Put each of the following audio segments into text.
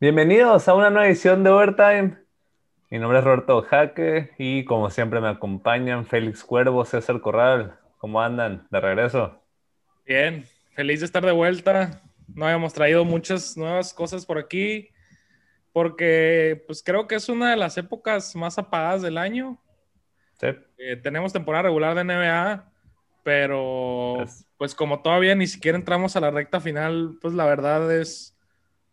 Bienvenidos a una nueva edición de Overtime. Mi nombre es Roberto Jaque y como siempre me acompañan Félix Cuervo, César Corral. ¿Cómo andan? ¿De regreso? Bien, feliz de estar de vuelta. No habíamos traído muchas nuevas cosas por aquí porque pues creo que es una de las épocas más apagadas del año. Sí. Eh, tenemos temporada regular de NBA, pero pues como todavía ni siquiera entramos a la recta final, pues la verdad es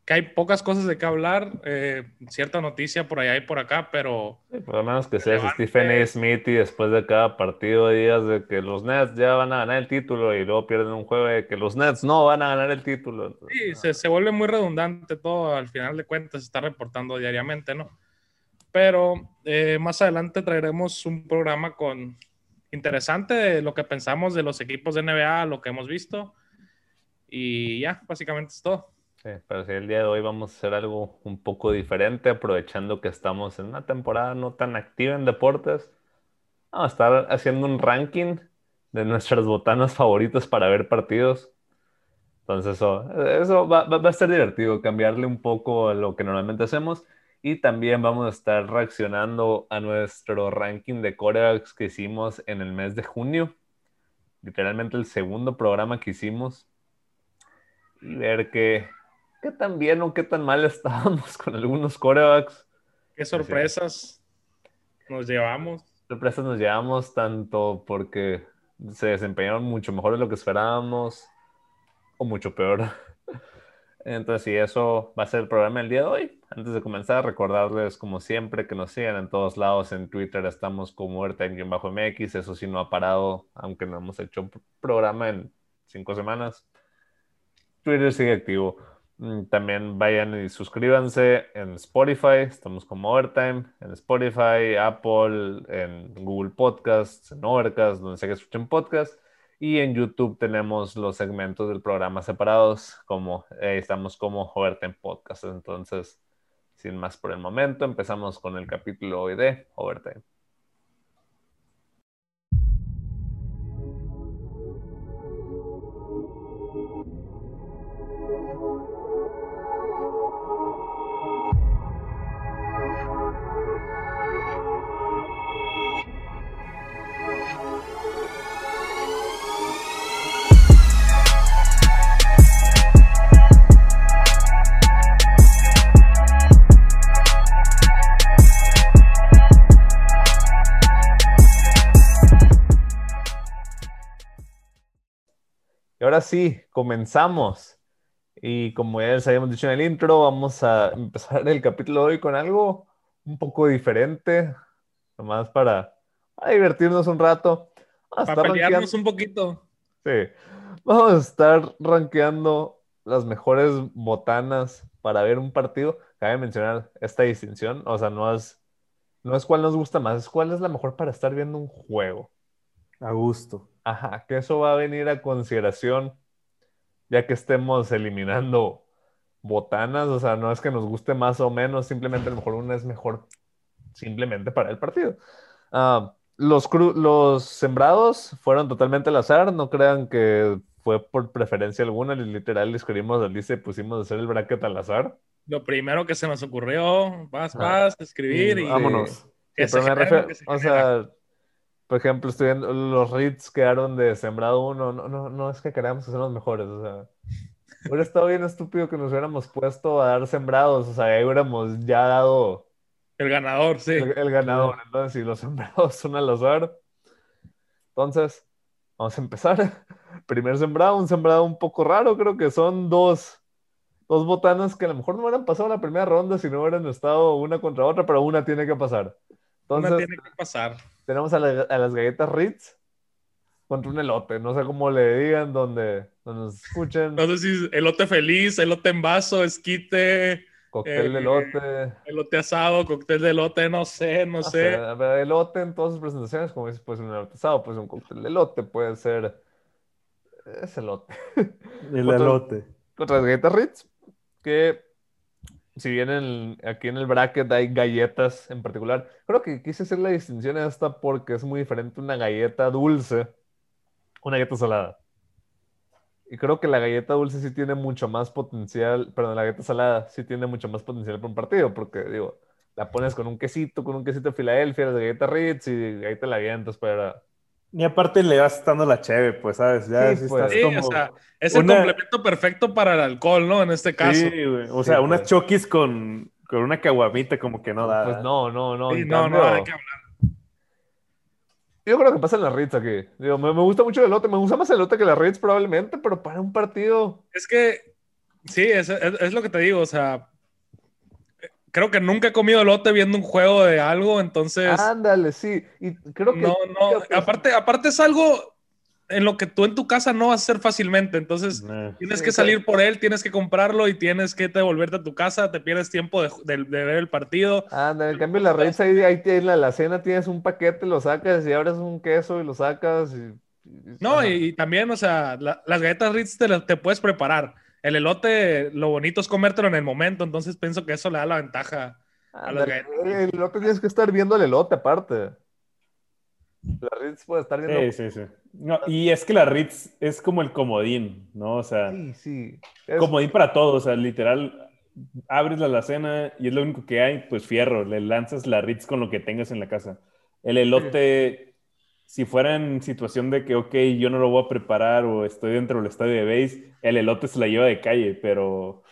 que hay pocas cosas de qué hablar, eh, cierta noticia por allá y por acá, pero... por lo menos que sea Stephen A. Smith y después de cada partido de días de que los Nets ya van a ganar el título y luego pierden un juego de que los Nets no van a ganar el título. sí, se, se, vuelve muy redundante todo, al final de cuentas se está reportando diariamente, ¿no? Pero eh, más adelante traeremos un programa con interesante de lo que pensamos de los equipos de NBA, lo que hemos visto. Y ya, básicamente es todo. Sí, pero si el día de hoy vamos a hacer algo un poco diferente, aprovechando que estamos en una temporada no tan activa en deportes. Vamos a estar haciendo un ranking de nuestras botanas favoritas para ver partidos. Entonces eso, eso va, va, a ser divertido, cambiarle un poco a lo que normalmente hacemos. Y también vamos a estar reaccionando a nuestro ranking de corebacks que hicimos en el mes de junio. Literalmente el segundo programa que hicimos. Y ver qué, qué tan bien o qué tan mal estábamos con algunos corebacks. Qué sorpresas nos llevamos. Sorpresas nos llevamos tanto porque se desempeñaron mucho mejor de lo que esperábamos o mucho peor. Entonces, sí, eso va a ser el programa del día de hoy. Antes de comenzar, recordarles, como siempre, que nos sigan en todos lados. En Twitter estamos como bajo mx Eso sí no ha parado, aunque no hemos hecho un programa en cinco semanas. Twitter sigue activo. Mm, también vayan y suscríbanse en Spotify, estamos como Overtime, en Spotify, Apple, en Google Podcasts, en Overcast, donde sea que escuchen podcast. Y en YouTube tenemos los segmentos del programa separados, como eh, estamos como Overtime Podcast. Entonces, sin más por el momento, empezamos con el capítulo hoy de Overtime. Ahora sí, comenzamos. Y como ya les habíamos dicho en el intro, vamos a empezar el capítulo de hoy con algo un poco diferente, nomás para, divertirnos un rato. para pelearnos un poquito. Sí, vamos a estar rankeando las mejores botanas para ver un partido. Cabe mencionar esta distinción, o sea, no es, no es cuál nos gusta más, es cuál es la mejor para estar viendo un juego. A gusto. Ajá, que eso va a venir a consideración ya que estemos eliminando botanas, o sea, no es que nos guste más o menos, simplemente a lo mejor una es mejor simplemente para el partido. Ah, los, los sembrados fueron totalmente al azar, no crean que fue por preferencia alguna, literal escribimos al lista y pusimos a hacer el bracket al azar. Lo primero que se nos ocurrió, vas, vas, escribir y... Vámonos. o sea, por ejemplo, estoy viendo, los Reeds quedaron de sembrado uno. No, no, no es que queramos que sean los mejores. O sea, hubiera estado bien estúpido que nos hubiéramos puesto a dar sembrados. O sea, ahí hubiéramos ya dado. El ganador, sí. El, ganador. Entonces, si los sembrados son al azar. Entonces, vamos a empezar. Primer sembrado, un sembrado un poco raro. Creo que son dos, dos botanas que a lo mejor no hubieran pasado la primera ronda si no hubieran estado una contra otra, pero una tiene que pasar. Entonces, una tiene que pasar tenemos a, las galletas Ritz contra un elote. No sé cómo le digan, donde, nos escuchen. No sé si elote feliz, elote en vaso, esquite. Cóctel de eh, elote. Elote asado, cóctel de elote, no sé, no, sé. elote en todas sus presentaciones, como dices, puede ser un elote asado, puede ser un cóctel de elote, puede ser. Es elote. El elote. Contra las galletas Ritz, que si bien aquí en el bracket hay galletas en particular, creo que quise hacer la distinción esta porque es muy diferente una galleta dulce, una galleta salada. Y creo que la galleta dulce sí tiene mucho más potencial, perdón, la galleta salada sí tiene mucho más potencial para un partido, porque digo, la pones con un quesito, con un quesito de Filadelfia, las galletas Ritz y te la avientas para... Y aparte le vas dando la cheve, pues, ¿sabes? Ya Sí, pues. estás Sí, como... o sea, es el complemento perfecto para el alcohol, ¿no? En este caso. Sí, güey. O sea, unas pues. chokis con, con una caguamita como que no da. Pues no, no, no. Sí, no, no, hay que hablar. Yo creo que pasa en la Ritz aquí. Digo, me, me gusta mucho el elote, me gusta más el elote que la Ritz probablemente, pero para un partido... Es que, sí, es, es- es lo que te digo, o sea, creo que nunca he comido elote viendo un juego de algo, entonces, Ándale, sí. Y creo que... no, no, pues, aparte, aparte es algo en lo que tú en tu casa no vas a hacer fácilmente, entonces Nah. tienes Sí, que sí. salir por él, tienes que comprarlo y tienes que devolverte a tu casa, te pierdes tiempo de, de- de ver el partido. Ándale, en cambio la Ritz ahí, ahí en la alacena tienes un paquete, lo sacas y abres un queso y lo sacas y... y- No, y, y también, o sea, la- las galletas Ritz te, las- te puedes preparar. El elote, lo bonito es comértelo en el momento, entonces pienso que eso le da la ventaja. a galletas. el elote tienes que estar viendo el elote aparte. La Ritz puede estar viendo... Sí, sí, sí. No, y es que la Ritz es como el comodín, ¿no? O sea, Sí, sí. Es- comodín para todo. O sea, literal, abres la alacena y es lo único que hay, pues fierro. Le lanzas la Ritz con lo que tengas en la casa. El elote, si fuera en situación de que, ok, yo no lo voy a preparar o estoy dentro del estadio de base, el elote se la lleva de calle, pero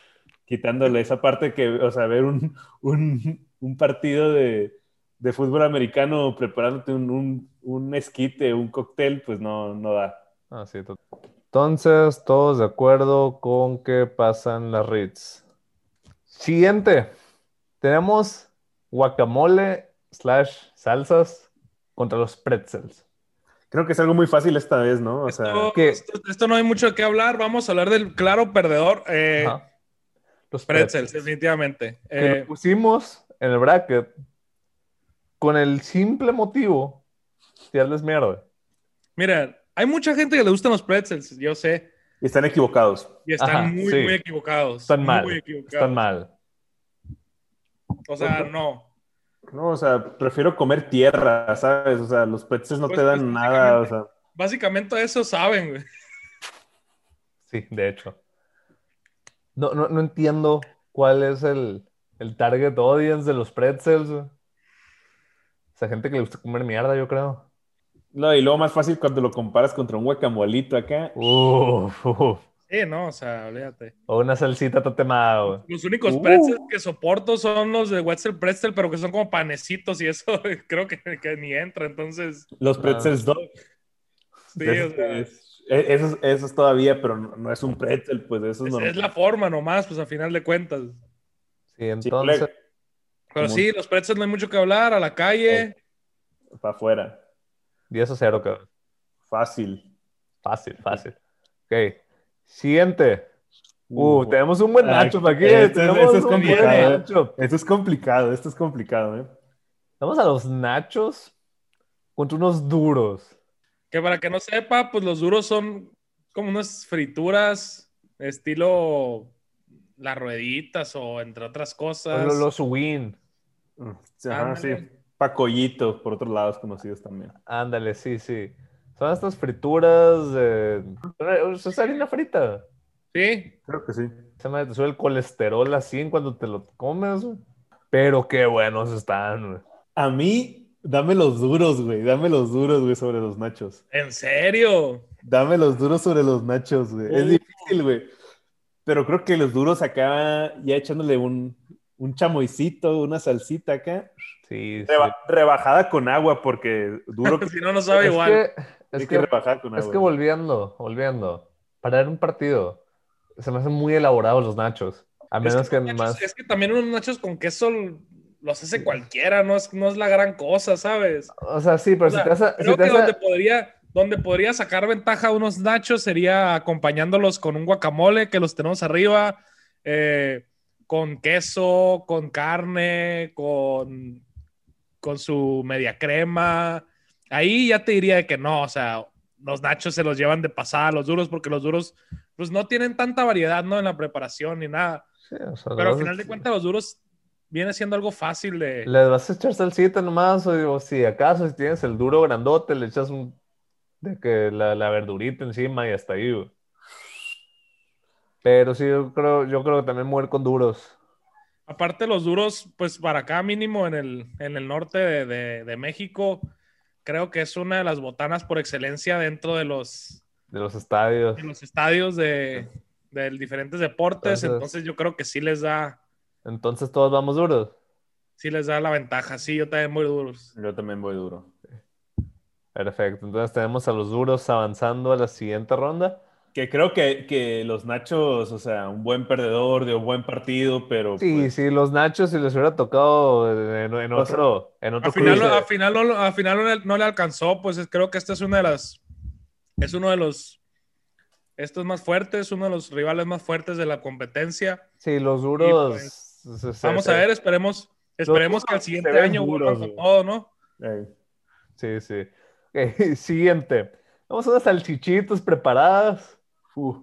quitándole esa parte que, o sea, ver un, un, partido de, de fútbol americano preparándote un, un, esquite, un cóctel, pues no, no da. Ah, sí, Entonces, todos de acuerdo con que pasan las Ritz. Siguiente. Tenemos guacamole slash salsas contra los pretzels. Creo que es algo muy fácil esta vez, ¿no? O sea, Esto, que- esto- esto no hay mucho de qué hablar. Vamos a hablar del claro perdedor. eh. Los pretzels, definitivamente. Que lo Eh, pusimos en el bracket con el simple motivo de darles mierda. mira, hay mucha gente que le gustan los pretzels, yo sé, están equivocados. y están Ajá, muy, sí. muy equivocados. Están mal. Muy equivocados. Están mal. O sea, no. No, o sea, prefiero comer tierra, ¿sabes? O sea, los pretzels no Pues, te dan pues, nada, o sea. Básicamente eso saben, güey. Sí, de hecho. No, no, no entiendo cuál es el, el target audience de los pretzels. güey. Esa gente que le gusta comer mierda, yo creo. No, y luego más fácil cuando lo comparas contra un guacamolito acá. Uf, uf. Sí, no, o sea, olvídate. O una salsita tatemada, güey. Los únicos Uh. pretzels que soporto son los de Wetzel Pretzel, pero que son como panecitos y eso creo que, que ni entra. Entonces, Los pretzels dog. sí, Es- o sea, es- e- esos, esos todavía, pero no, no es un pretzel, pues eso es, es, normal. es la forma nomás, pues a final de cuentas. Sí, entonces. Pero sí, los pretzels no hay mucho que hablar, a la calle. Para afuera. 10 a 0, cabrón. Fácil. Fácil, fácil. Ok. Siguiente. Uh, Uh, tenemos un buen ah, matchup aquí. este es- este es un buen complicado, ¿eh? Esto es complicado, esto es complicado, ¿eh? Vamos a los nachos contra unos duros. Que para que no sepa, pues los duros son como unas frituras estilo las rueditas o entre otras cosas. Los, los win. Ajá, Ándale. sí. Pacollito, por otros lados conocidos también. Ándale, sí, sí. Son estas frituras de... Es harina frita. Sí, Creo que sí. Se me sube el colesterol así en cuando te lo comes. güey. Pero qué buenos están. güey. A mí, dame los duros, güey. Dame los duros, güey, sobre los nachos. en serio. Dame los duros sobre los nachos, güey. Es difícil, güey. Pero creo que los duros acá, ya echándole un, un chamoycito, una salsita acá. Sí, sí. Reba- rebajada con agua, porque duro que si no, no sabe Es igual. que, es que que, rebajar con es agua. que volviendo, volviendo. Para ver un partido, se me hacen muy elaborados los nachos. A Es menos que, los nachos- más... es que también unos nachos con queso los hace cualquiera, no es, no es la gran cosa, ¿sabes? O sea, sí, pero O sea, si te hace... Creo si te que hace- donde podría, donde podría sacar ventaja a unos nachos sería acompañándolos con un guacamole que los tenemos arriba, eh, con queso, con carne, con, con su media crema. Ahí ya te diría que no, o sea, los nachos se los llevan de pasada los duros porque los duros pues no tienen tanta variedad, ¿no? En la preparación ni nada. Sí, o sea, Pero al final de cuentas los duros viene siendo algo fácil de... ¿Les vas a echar salsita nomás? O, o si acaso, si tienes el duro grandote, le echas un... De que la, la verdurita encima y hasta ahí, güey. Pero sí, yo creo, yo creo que también mover con duros. Aparte, los duros, pues para acá mínimo en el, en el norte de, de- de México, creo que es una de las botanas por excelencia dentro de los, De los estadios. de los estadios de, de diferentes deportes. Entonces- Entonces, yo creo que sí les da, Entonces todos vamos duros. sí les da la ventaja. Sí, yo también muy duros. Yo también voy duro. Perfecto. Entonces tenemos a los duros avanzando a la siguiente ronda. Que creo que, que los Nachos, o sea, un buen perdedor de un buen partido, pero Sí, pues, sí, los Nachos si les hubiera tocado en, en sea, otro, en otro Al final, al final, no, al final no, le, no le alcanzó, pues es- creo que este es una de las, es uno de los, estos más fuertes, uno de los rivales más fuertes de la competencia. Sí, los duros. pues, se- se- Vamos a ver, esperemos, esperemos que al siguiente año duros, vuelvan con todo, ¿no? Sí, sí. Ok, siguiente. Vamos a unas salchichitas preparadas. Uf,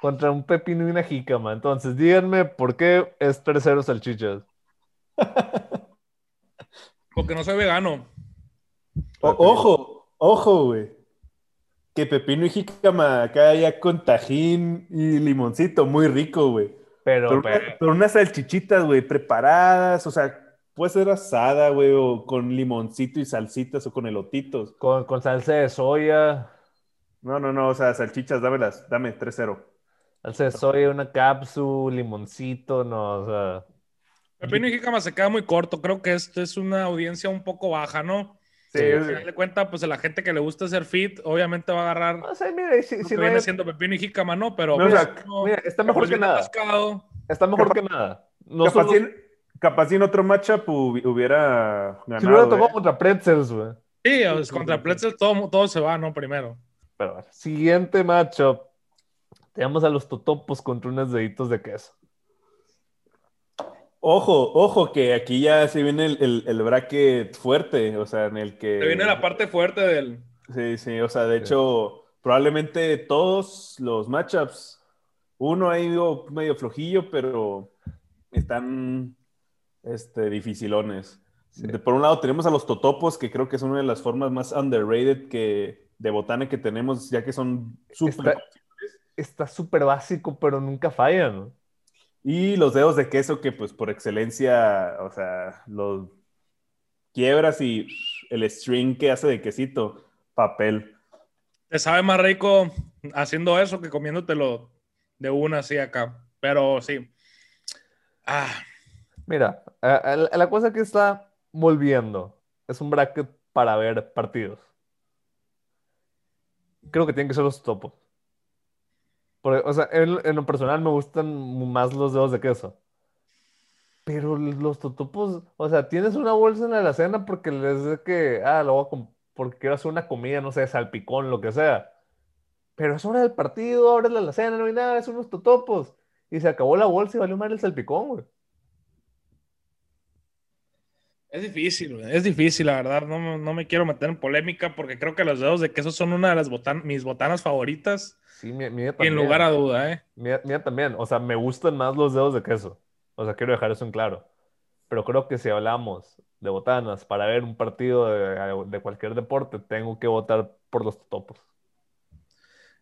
contra un pepino y una jícama. Entonces, díganme por qué es tercero salchichas. Porque no soy vegano. o- ojo, ojo, güey. Que pepino y jícama acá ya con tajín y limoncito, muy rico, güey. Pero, Pero, pero- una- pero unas salchichitas, güey, preparadas, o sea, puede ser asada, güey, o con limoncito y salsitas o con elotitos. con, con salsa de soya, No, no, no, o sea, salchichas, dámelas, dame 3-0. salsa de soya, una cápsula, limoncito, no, o sea. Pepino y Jícama se queda muy corto. Creo que esto es una audiencia un poco baja, ¿no? Sí, Sí, Al final de cuentas, pues a la gente que le gusta hacer fit, obviamente va a agarrar No sé, mira, si, lo si que no viene hay- siendo pepino y jícama, ¿no? Pero No, o pues, sea, no, mira, está mejor que nada. pescado. Está mejor Capaz- que nada. No capaz, si en, capaz si en otro matchup hubi- hubiera si hubiera ganado, tocado ¿eh? contra Pretzels, güey. Sí, o sea, contra Pretzel todo, todo se va, ¿no? Primero. Pero bueno, siguiente matchup. Tenemos a los totopos contra unos deditos de queso. Ojo, ojo, que aquí ya se viene el, el, el bracket fuerte, o sea, en el que... Te viene la parte fuerte del. Sí, sí, o sea, de hecho, probablemente todos los matchups, uno ha ido medio flojillo, pero están este, dificilones. Sí. De- por un lado tenemos a los totopos, que creo que es una de las formas más underrated que, de botana que tenemos, ya que son súper... Está- súper básico, pero nunca fallan. Y los dedos de queso que pues por excelencia, o sea, los quiebras y el string que hace de quesito, papel. Te sabe más rico haciendo eso que comiéndotelo de una así acá. Pero sí. Ah, Mira, la cosa que está volviendo es un bracket para ver partidos. Creo que tienen que ser los topos. O sea, en, lo personal me gustan más los dedos de queso. Pero los totopos, o sea, tienes una bolsa en la alacena porque les de que, ah, lo voy a porque quiero hacer una comida, no sé, salpicón, lo que sea. Pero es hora del partido, abres la alacena, no hay nada, es unos totopos. Y se acabó la bolsa y valió mal el salpicón, güey. Es difícil, es difícil, la verdad. No, me- no me quiero meter en polémica porque creo que los dedos de queso son una de las botan mis botanas favoritas. Sí, mía, mía también. lugar a duda, ¿eh? Mía, mía también. O sea, me gustan más los dedos de queso. O sea, quiero dejar eso en claro. Pero creo que si hablamos de botanas para ver un partido de, de cualquier deporte, tengo que votar por los totopos.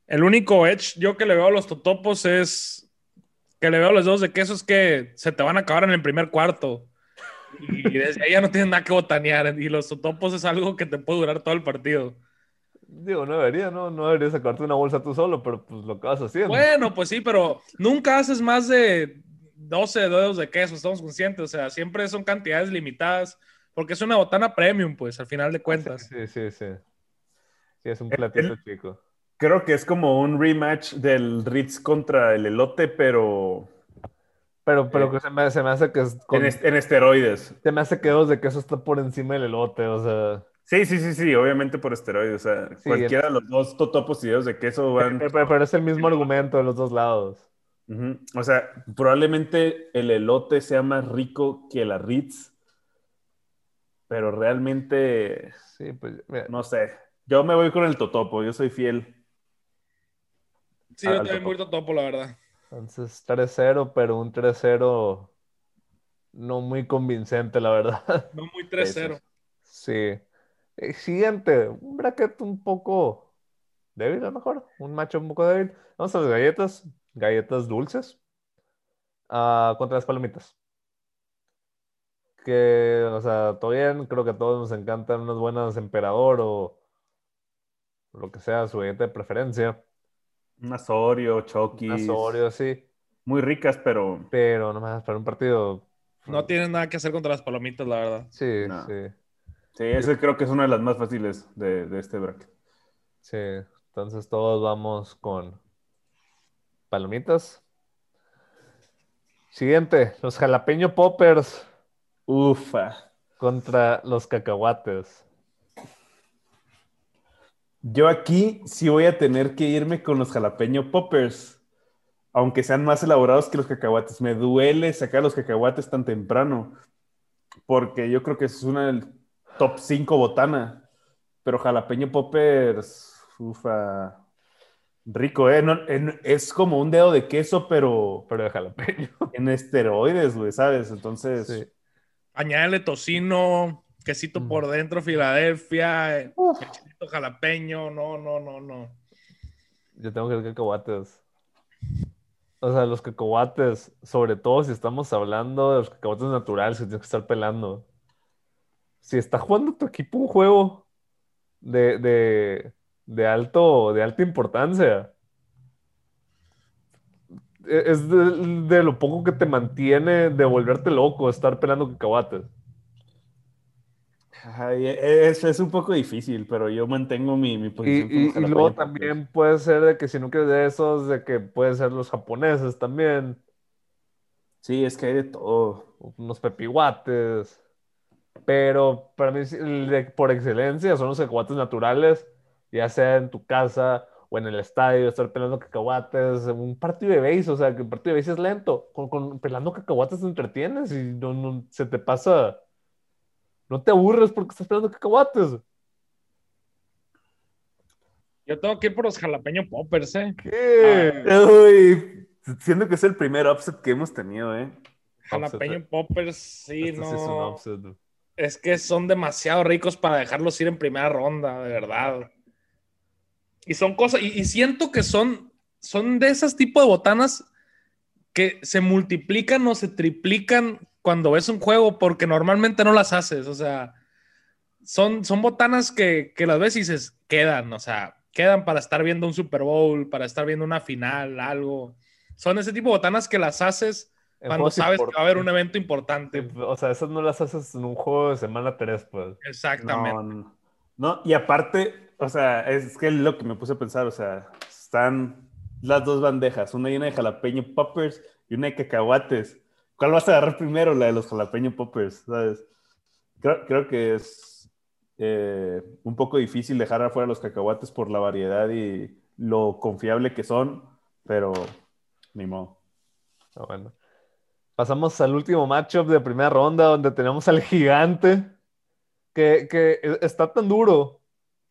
El único edge yo que le veo a los totopos es que le veo a los dedos de queso es que se te van a acabar en el primer cuarto. Y desde ahí ya no tienes nada que botanear. Y los totopos es algo que te puede durar todo el partido. Digo, no debería, ¿no? No debería sacarte una bolsa tú solo, pero pues lo que vas haciendo. Bueno, pues sí, pero nunca haces más de 12 dedos de queso, estamos conscientes. O sea, siempre son cantidades limitadas. Porque es una botana premium, pues, al final de cuentas. Sí, sí, sí. Sí, es un platito chico. Creo que es como un rematch del Ritz contra el elote, pero Pero, pero Eh, que se me, se me hace que es con- en, est- en esteroides. se me hace que dedos de queso está por encima del elote, o sea. Sí, sí, sí, sí, obviamente por esteroides. O sea, Sí, cualquiera de los dos totopos y dedos de queso van. Pero, es el mismo argumento de los dos lados. O sea, probablemente el elote sea más rico que la Ritz, pero realmente, Sí, pues mira, no sé. Yo me voy con el totopo, yo soy fiel. Sí, yo también totopo. muy totopo, la verdad. Entonces 3-0, pero un 3-0 no muy convincente, la verdad. No muy 3-0. Sí. Eh, Siguiente, un bracket un poco débil a lo mejor, un macho un poco débil. Vamos a las galletas. galletas dulces ah, contra las palomitas. Que, o sea, todo bien, creo que a todos nos encantan unas buenas emperador o lo que sea, su galleta de preferencia. Un Asorio, Chokis. Unas Oreo, sí. Muy ricas, pero Pero nomás para un partido. No tienen nada que hacer contra las palomitas, la verdad. Sí, No. sí, sí, ese creo que es una de las más fáciles de, de este bracket. sí. Entonces todos vamos con palomitas. Siguiente, los jalapeño poppers Ufa. contra los cacahuates. Yo aquí sí voy a tener que irme con los jalapeño poppers, aunque sean más elaborados que los cacahuates. Me duele sacar los cacahuates tan temprano, porque yo creo que es una del top 5 botana, pero jalapeño poppers, ufa, rico, ¿eh? No- en- es como un dedo de queso, pero Pero de jalapeño. en esteroides, güey, ¿sabes? Entonces, Sí. Añádele tocino, quesito Mm. por dentro, Filadelfia, eh, uf, jalapeño, no, no, no, no. Yo tengo que ir cacahuates. O sea, los cacahuates, sobre todo si estamos hablando de los cacahuates naturales que tienes que estar pelando. Si está jugando tu equipo un juego de, de, de alto, de alta importancia, e- es de, de lo poco que te mantiene de volverte loco estar pelando cacahuates. Ay, es, es un poco difícil, pero yo mantengo mi, mi Y, posición y- los y luego también puede ser de que si no quieres de esos, de que pueden ser los japoneses también. Sí, es que hay de todo. unos pepiguates. Pero para mí, por excelencia, son los cacahuates naturales, ya sea en tu casa o en el estadio, estar pelando cacahuates, un partido de base, o sea, que el partido de base es lento. Con, con- pelando cacahuates te entretienes y no, no- se te pasa. No te aburres porque estás pelando cacahuates. Yo tengo que ir por los jalapeño poppers, ¿eh? ¿Qué? Uy, siento que es el primer upset que hemos tenido, ¿eh? Jalapeño poppers, sí, no. sí es un upset. Es que son demasiado ricos para dejarlos ir en primera ronda, de verdad. Y son cosas, y, y siento que son, son de esas tipos de botanas que se multiplican o se triplican cuando ves un juego porque normalmente no las haces. O sea, son, son botanas que, que las ves y dices, quedan, o sea, quedan para estar viendo un Super Bowl, para estar viendo una final, algo. Son ese tipo de botanas que las haces cuando sabes que va a haber un evento importante. O sea, esas no las haces en un juego de semana 3, pues. Exactamente. No, no. No, y aparte, o sea, es que es lo que me puse a pensar, o sea, están las dos bandejas, una llena de jalapeño poppers y una de cacahuates. ¿Cuál vas a agarrar primero? La de los jalapeño poppers, ¿sabes? Creo, creo que es eh, un poco difícil dejar afuera los cacahuates por la variedad y lo confiable que son, pero ni modo. Ah, bueno. Pasamos al último matchup de primera ronda donde tenemos al gigante que, que e- está tan duro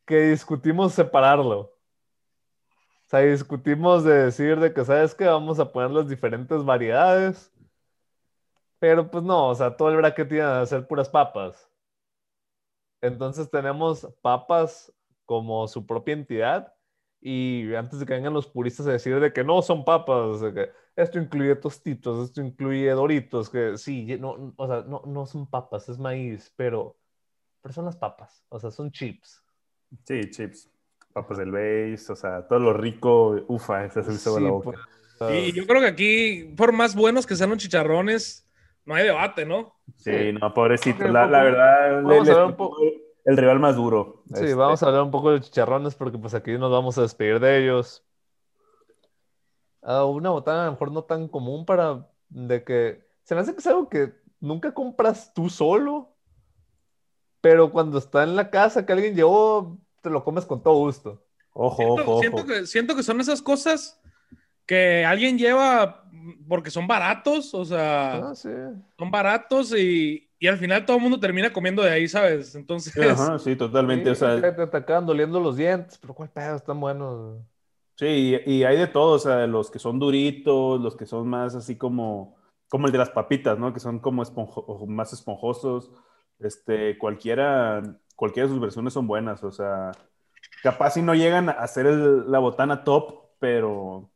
que discutimos separarlo. O sea, discutimos de decir de que, ¿sabes qué? Vamos a poner las diferentes variedades. Pero pues no, o sea, todo el bracket tiene a ser puras papas. Entonces tenemos papas como su propia entidad. Y antes de que vengan los puristas a decir de que no son papas, que esto incluye tostitos, esto incluye doritos, que sí, no, o sea, no, no son papas, es maíz, pero, pero son las papas, o sea, son chips. Sí, chips, papas del base, o sea, todo lo rico, ufa, se hizo Sí, la boca. pues, Y yo creo que aquí, por más buenos que sean los chicharrones, no hay debate, ¿no? Sí, no, pobrecito. La, verdad, vamos le- a les ver un poco- el rival más duro. Sí, Este, vamos a hablar un poco de chicharrones porque pues aquí nos vamos a despedir de ellos. Ah, una botana a lo mejor no tan común para de que se me hace que es algo que nunca compras tú solo, pero cuando está en la casa que alguien llevó, te lo comes con todo gusto. Ojo, Siento, ojo, siento ojo. que, siento que son esas cosas que alguien lleva porque son baratos, o sea, Ah, sí. son baratos y, y al final todo el mundo termina comiendo de ahí, ¿sabes? Entonces, Sí, ajá, sí, totalmente. O sea, te, te acaban doliendo los dientes, pero cuál pedo, están buenos. sí, y, y hay de todo, o sea, los que son duritos, los que son más así como, como el de las papitas, ¿no? Que son como esponjo- más esponjosos. Este, cualquiera, cualquiera de sus versiones son buenas, o sea, capaz si no llegan a ser el- la botana top, pero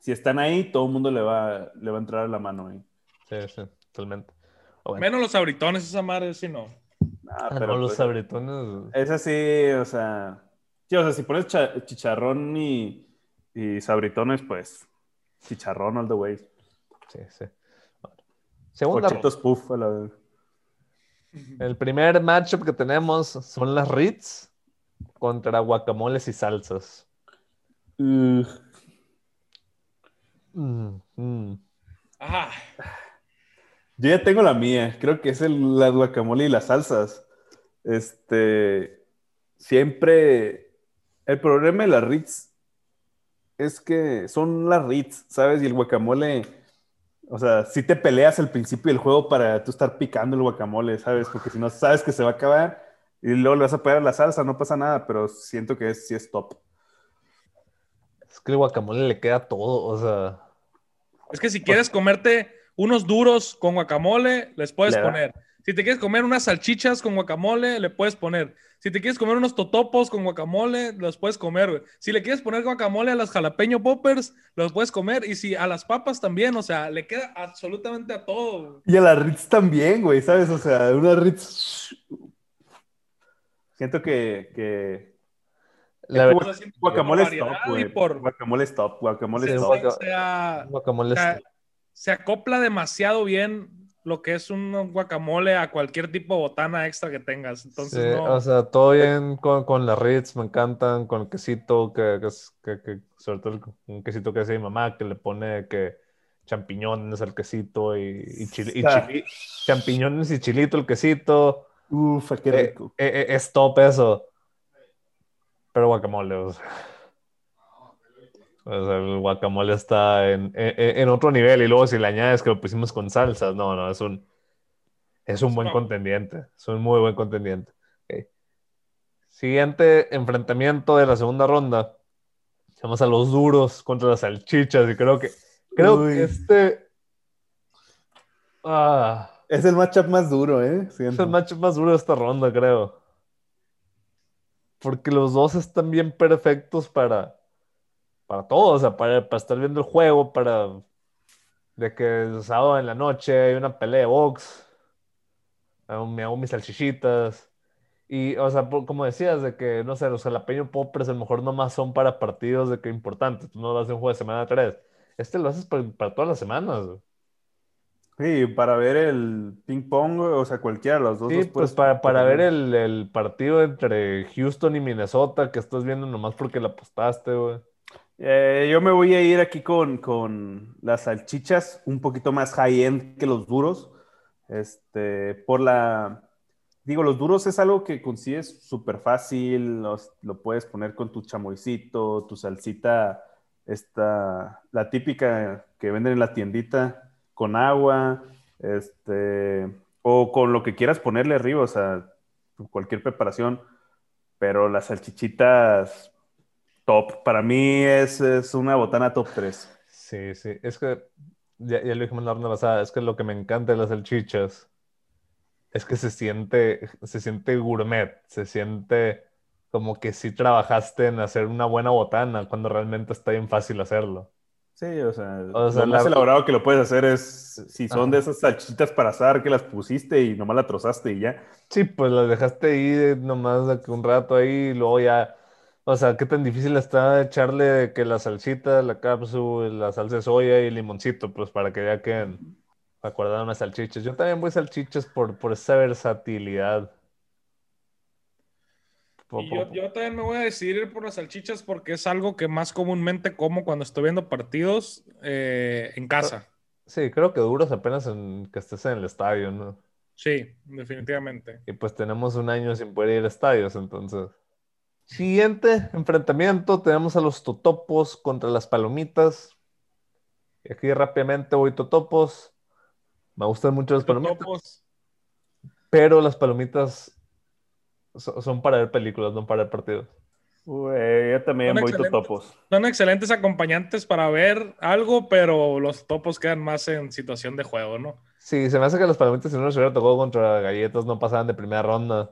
si están ahí, todo el mundo le va, le va a entrar a la mano ahí. Sí, sí, totalmente. Bueno, Menos los abritones, esa madre, sí no. Ah, ah, pero no, los pues, sabritones. Es así, o sea. Sí, o sea, si pones cha- chicharrón y, y sabritones, pues chicharrón all the way. Sí, sí. Bueno. Segunda Ochitos puff a la vez. El primer matchup que tenemos son las Ritz contra guacamoles y salsas. Uh, Mm, mm. Ajá. yo ya tengo la mía. Creo que es el, la guacamole y las salsas. Este. Siempre. El problema de las Ritz es que son las Ritz, ¿sabes? Y el guacamole. O sea, si te peleas al principio del juego para tú estar picando el guacamole, ¿sabes? Porque si no sabes que se va a acabar y luego le vas a pegar a la salsa, no pasa nada, pero siento que es, sí es top. Es que el guacamole le queda todo, o sea. Es que si quieres comerte unos duros con guacamole, les puedes Le poner. Si te quieres comer unas salchichas con guacamole, le puedes poner. Si te quieres comer unos totopos con guacamole, los puedes comer, güey. Si le quieres poner guacamole a las jalapeño poppers, los puedes comer. Y si a las papas también, o sea, le queda absolutamente a todo. güey. Y a la Ritz también, güey, ¿sabes? O sea, una Ritz. Siento que, que La verdad, O sea, guacamole por es top, variedad y güey. por Guacamole es top, guacamole Sí, es top. guaca- o sea, guacamole es- se acopla demasiado bien lo que es un guacamole a cualquier tipo de botana extra que tengas. Entonces, Sí, no. o sea, todo bien con, con las Ritz, me encantan, con el quesito, que, que, es- que- que- sobre todo el- un quesito que hace mi mamá, que le pone que champiñones al quesito y, y, champiñones y chilito el quesito. Ufa, qué Eh, rico. eh, eh, es top eso. Pero guacamole, o sea. O sea, el guacamole está en, en- en otro nivel. Y luego si le añades que lo pusimos con salsas, no, no, es un, es un buen contendiente. Es un muy buen contendiente. Siguiente enfrentamiento de la segunda ronda. Vamos a los duros contra las salchichas. Y creo que, creo Uy. que este. Ah, Es el matchup más duro, ¿eh? es el matchup más duro de esta ronda, creo. Porque los dos están bien perfectos para, para todo, o sea, para, para estar viendo el juego, para de que el sábado en la noche hay una pelea de box, me hago mis salchichitas. Y, o sea, por- como decías, de que, no sé, los jalapeño poppers a lo mejor nomás son para partidos de que importantes, tú no lo haces un juego de semana 3. Este lo haces para, para todas las semanas. güey. Sí, para ver el ping pong, o sea, cualquiera los dos. Sí, los pues para, para ver el, el partido entre Houston y Minnesota que estás viendo nomás porque la apostaste, güey. Eh, yo me voy a ir aquí con, con las salchichas, un poquito más high-end que los duros. Este, por la. Digo, los duros es algo que consigues súper fácil, los- lo puedes poner con tu chamoycito, tu salsita, esta, la típica que venden en la tiendita, con agua, este, o con lo que quieras ponerle arriba, o sea, cualquier preparación, pero las salchichitas top, para mí es, es una botana top 3. Sí, sí. Es que, ya, ya lo dijimos la ronda pasada, es que lo que me encanta de las salchichas es que se siente, se siente gourmet, se siente como que sí trabajaste en hacer una buena botana cuando realmente está bien fácil hacerlo. Sí, o sea, O sea, lo más la- elaborado que lo puedes hacer es si son Ajá. de esas salchichitas para asar que las pusiste y nomás la trozaste y ya. Sí, pues las dejaste ahí nomás un rato ahí y luego ya, o sea, qué tan difícil está echarle que la salsita, la cápsula, la salsa de soya y limoncito, pues para que ya queden acordadas unas salchichas. Yo también voy salchichas por, por esa versatilidad. Y yo, yo también me voy a decidir por las salchichas porque es algo que más comúnmente como cuando estoy viendo partidos eh, en casa. Sí, creo que duros apenas en que estés en el estadio, ¿no? Sí, definitivamente. Y pues tenemos un año sin poder ir a estadios, entonces. Siguiente enfrentamiento, tenemos a los totopos contra las palomitas. Y aquí rápidamente voy totopos. Me gustan mucho las palomitas, Totopos. pero las palomitas so- son para ver películas, no para ver partidos. Güey, yo también Son voy totopos. Son excelentes acompañantes para ver algo, pero los topos quedan más en situación de juego, ¿no? Sí, se me hace que las palomitas, si no les hubiera tocado contra galletas, no pasaban de primera ronda.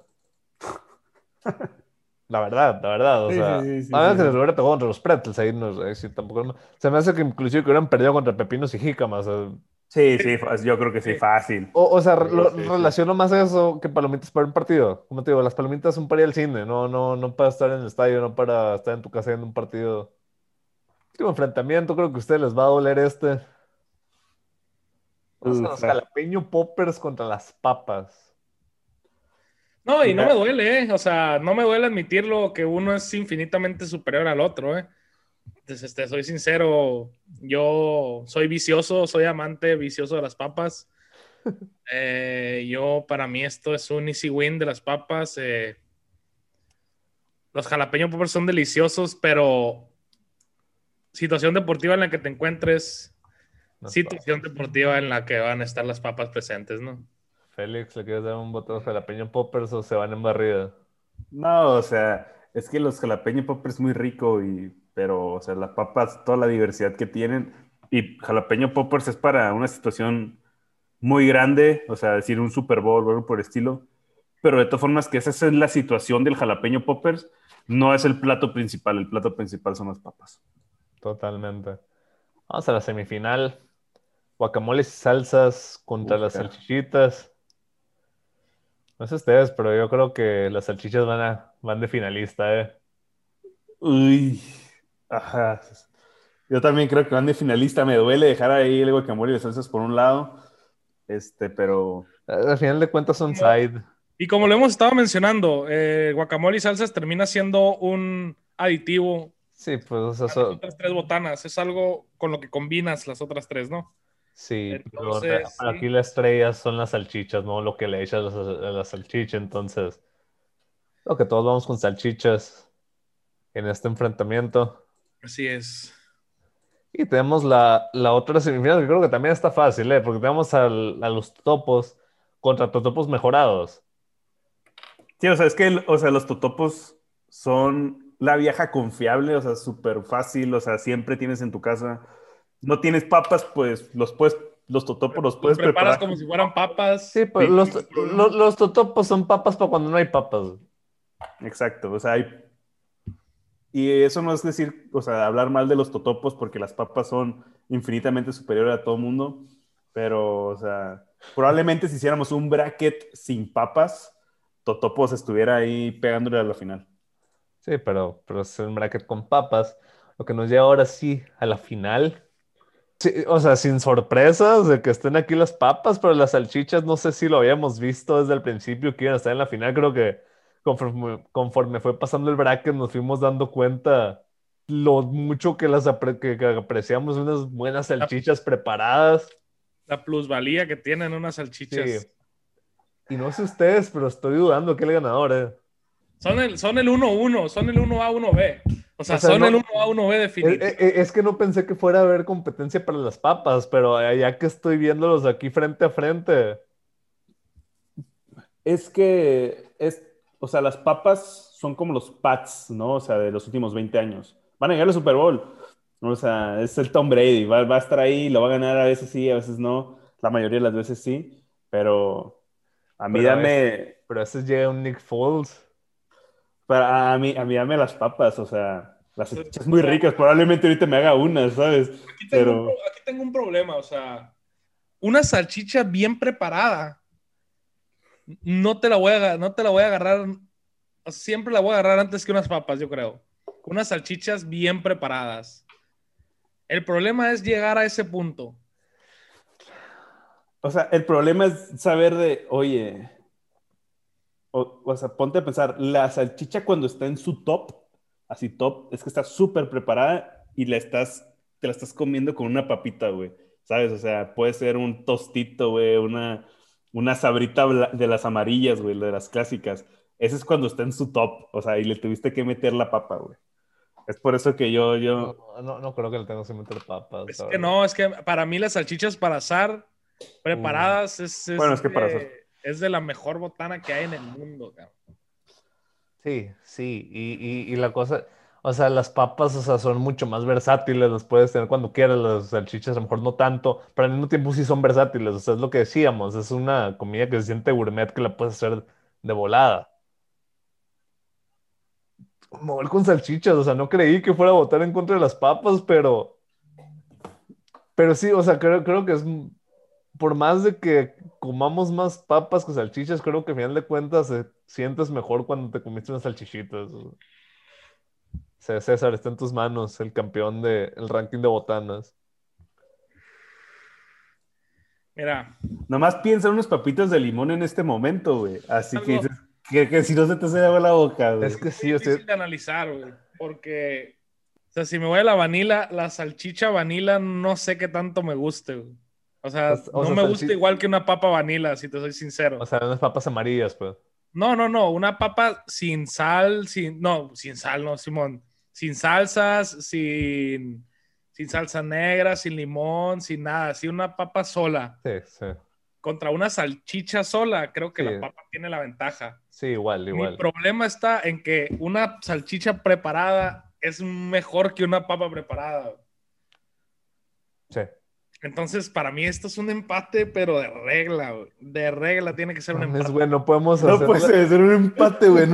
La verdad, la verdad. O Sí, sea, sí, sí, sí, a sí, sí. les hubiera tocado contra los pretzels, ahí no ahí sí, tampoco. no- Se me hace que inclusive que hubieran perdido contra pepinos y jícamas. O, Sí, sí, fa- yo creo que sí, fácil. o, o sea, Sí, lo- sí, sí. relaciono más eso que palomitas para un partido. Como te digo, las palomitas son para ir al cine, no, no, no para estar en el estadio, no para estar en tu casa viendo un partido. Último enfrentamiento, creo que a ustedes les va a doler este. Los jalapeño poppers contra las papas. No, y no me duele, ¿eh? O sea, no me duele admitirlo que uno es infinitamente superior al otro, ¿eh? Entonces, este, soy sincero, yo soy vicioso, soy amante vicioso de las papas. Eh, yo, para mí, esto es un easy win de las papas. eh. los jalapeño poppers son deliciosos, pero situación deportiva en la que te encuentres, Las situación deportiva en la que van a estar las papas presentes, ¿no? Félix, ¿le quieres dar un botón jalapeño poppers o se van en barrida? No, o sea, es que los jalapeño poppers es muy rico, y, pero, o sea, las papas, toda la diversidad que tienen, y jalapeño poppers es para una situación muy grande, o sea, decir un Super Bowl o algo por el estilo, pero de todas formas que esa es la situación del jalapeño poppers, no es el plato principal, el plato principal son las papas. Totalmente. Vamos a la semifinal. Guacamoles y salsas contra las salchichitas. No sé ustedes, pero yo creo que las salchichas van, a, van de finalista, ¿eh? Uy, ajá. Yo también creo que van de finalista, me duele dejar ahí el guacamole y las salsas por un lado, este, pero... Al final de cuentas son side. Y como lo hemos estado mencionando, eh, guacamole y salsas termina siendo un aditivo Sí, pues o sea, las otras tres botanas. Es algo con lo que combinas las otras tres, ¿no? Sí, pero Entonces, re- pero sí. aquí la estrella son las salchichas, ¿no? Lo que le echas a la, a la salchicha, entonces. Creo que todos vamos con salchichas en este enfrentamiento. Así es. Y tenemos la, la otra semifinal, que creo que también está fácil, ¿eh? Porque tenemos al- a los topos contra totopos mejorados. Sí, o sea, es que, o sea, los totopos son la vieja confiable, o sea, súper fácil, o sea, siempre tienes en tu casa. No tienes papas, pues los puedes, los totopos los Los puedes preparas preparar. como si fueran papas. Sí, pues Sí. los, los totopos son papas para cuando no hay papas. Exacto, o sea, hay... Y eso no es decir, o sea, hablar mal de los totopos porque las papas son infinitamente superiores a todo mundo, pero, o sea, probablemente si hiciéramos un bracket sin papas, Totopos estuviera ahí pegándole a la final. Sí, pero, pero es un bracket con papas. Lo que nos lleva ahora sí a la final. Sí, o sea, sin sorpresas de que estén aquí las papas, pero las salchichas no sé si lo habíamos visto desde el principio que iban a estar en la final. Creo que conforme, conforme fue pasando el bracket nos fuimos dando cuenta lo mucho que las apre- que, que apreciamos unas buenas salchichas preparadas. La plusvalía que tienen unas salchichas. Sí. Y no sé ustedes, pero estoy dudando que el ganador, eh. Son el, son el 1-1, son el 1A, 1B. O sea, O sea, son no- el 1A, 1B Eh, definitivo. eh, eh, Es que no pensé que fuera a haber competencia para las papas, pero ya que estoy viéndolos aquí frente a frente, Es que, es, o sea, las papas son como los Pats, ¿no? O sea, de los últimos 20 años. Van a llegar al Super Bowl. O sea, es el Tom Brady. Va, va a estar ahí, lo va a ganar a veces sí, a veces no. La mayoría de las veces sí. Pero a mí Pero dame, pero a veces llega un Nick Foles. Para, a mí, a mí dame las papas, o sea, las salchichas muy ricas. Probablemente ahorita me haga una, ¿sabes? Aquí tengo, un Pero, pro- aquí tengo un problema, o sea, una salchicha bien preparada, no te la voy a, no te la voy a agarrar, siempre la voy a agarrar antes que unas papas, yo creo. Unas salchichas bien preparadas. El problema es llegar a ese punto. o sea, el problema es saber de, oye, o, o sea, ponte a pensar, la salchicha cuando está en su top, así top, es que está súper preparada y la estás, te la estás comiendo con una papita, güey. ¿Sabes? O sea, puede ser un tostito, güey, una, una sabrita de las amarillas, güey, de las clásicas. Ese es cuando está en su top, o sea, y le tuviste que meter la papa, güey. Es por eso que yo, yo, No, no, no creo que le tenga que meter papas. Es la que no, es que para mí las salchichas para asar preparadas es, es Bueno, es que para de- asar. Es de la mejor botana que hay en el mundo. cabrón. Sí, sí, y, y, la cosa, o sea, las papas, o sea, son mucho más versátiles, las puedes tener cuando quieras, las salchichas a lo mejor no tanto, pero al mismo tiempo sí son versátiles, o sea, es lo que decíamos, es una comida que se siente gourmet que la puedes hacer de volada. voy con salchichas, o sea, no creí que fuera a votar en contra de las papas, pero, pero sí, o sea, creo, creo que es, por más de que comamos más papas que salchichas, creo que al final de cuentas eh, sientes mejor cuando te comiste unas salchichitas. César, está en tus manos, el campeón del ranking de botanas. Mira. Nomás piensa unos papitas de limón en este momento, güey. Así que dices, que, si no se te hace la boca, güey. Es que sí, es difícil de analizar, güey. Porque, o sea, si me voy a la vanilla, la salchicha vanilla no sé qué tanto me guste, güey. O sea, no me gusta igual que una papa vanilla, si te soy sincero. O sea, unas papas amarillas, pues. No, no, no, una papa sin sal, sin, no, sin sal, no, Simón, sin salsas, sin sin salsa negra, sin limón, sin nada, así una papa sola. Sí, sí. Contra una salchicha sola, creo que la papa tiene la ventaja. Sí, igual, igual. El problema está en que una salchicha preparada es mejor que una papa preparada. Sí. Entonces, para mí esto es un empate, pero de regla, De regla tiene que ser un empate. Es bueno, podemos hacer. No puede ser un empate, güey.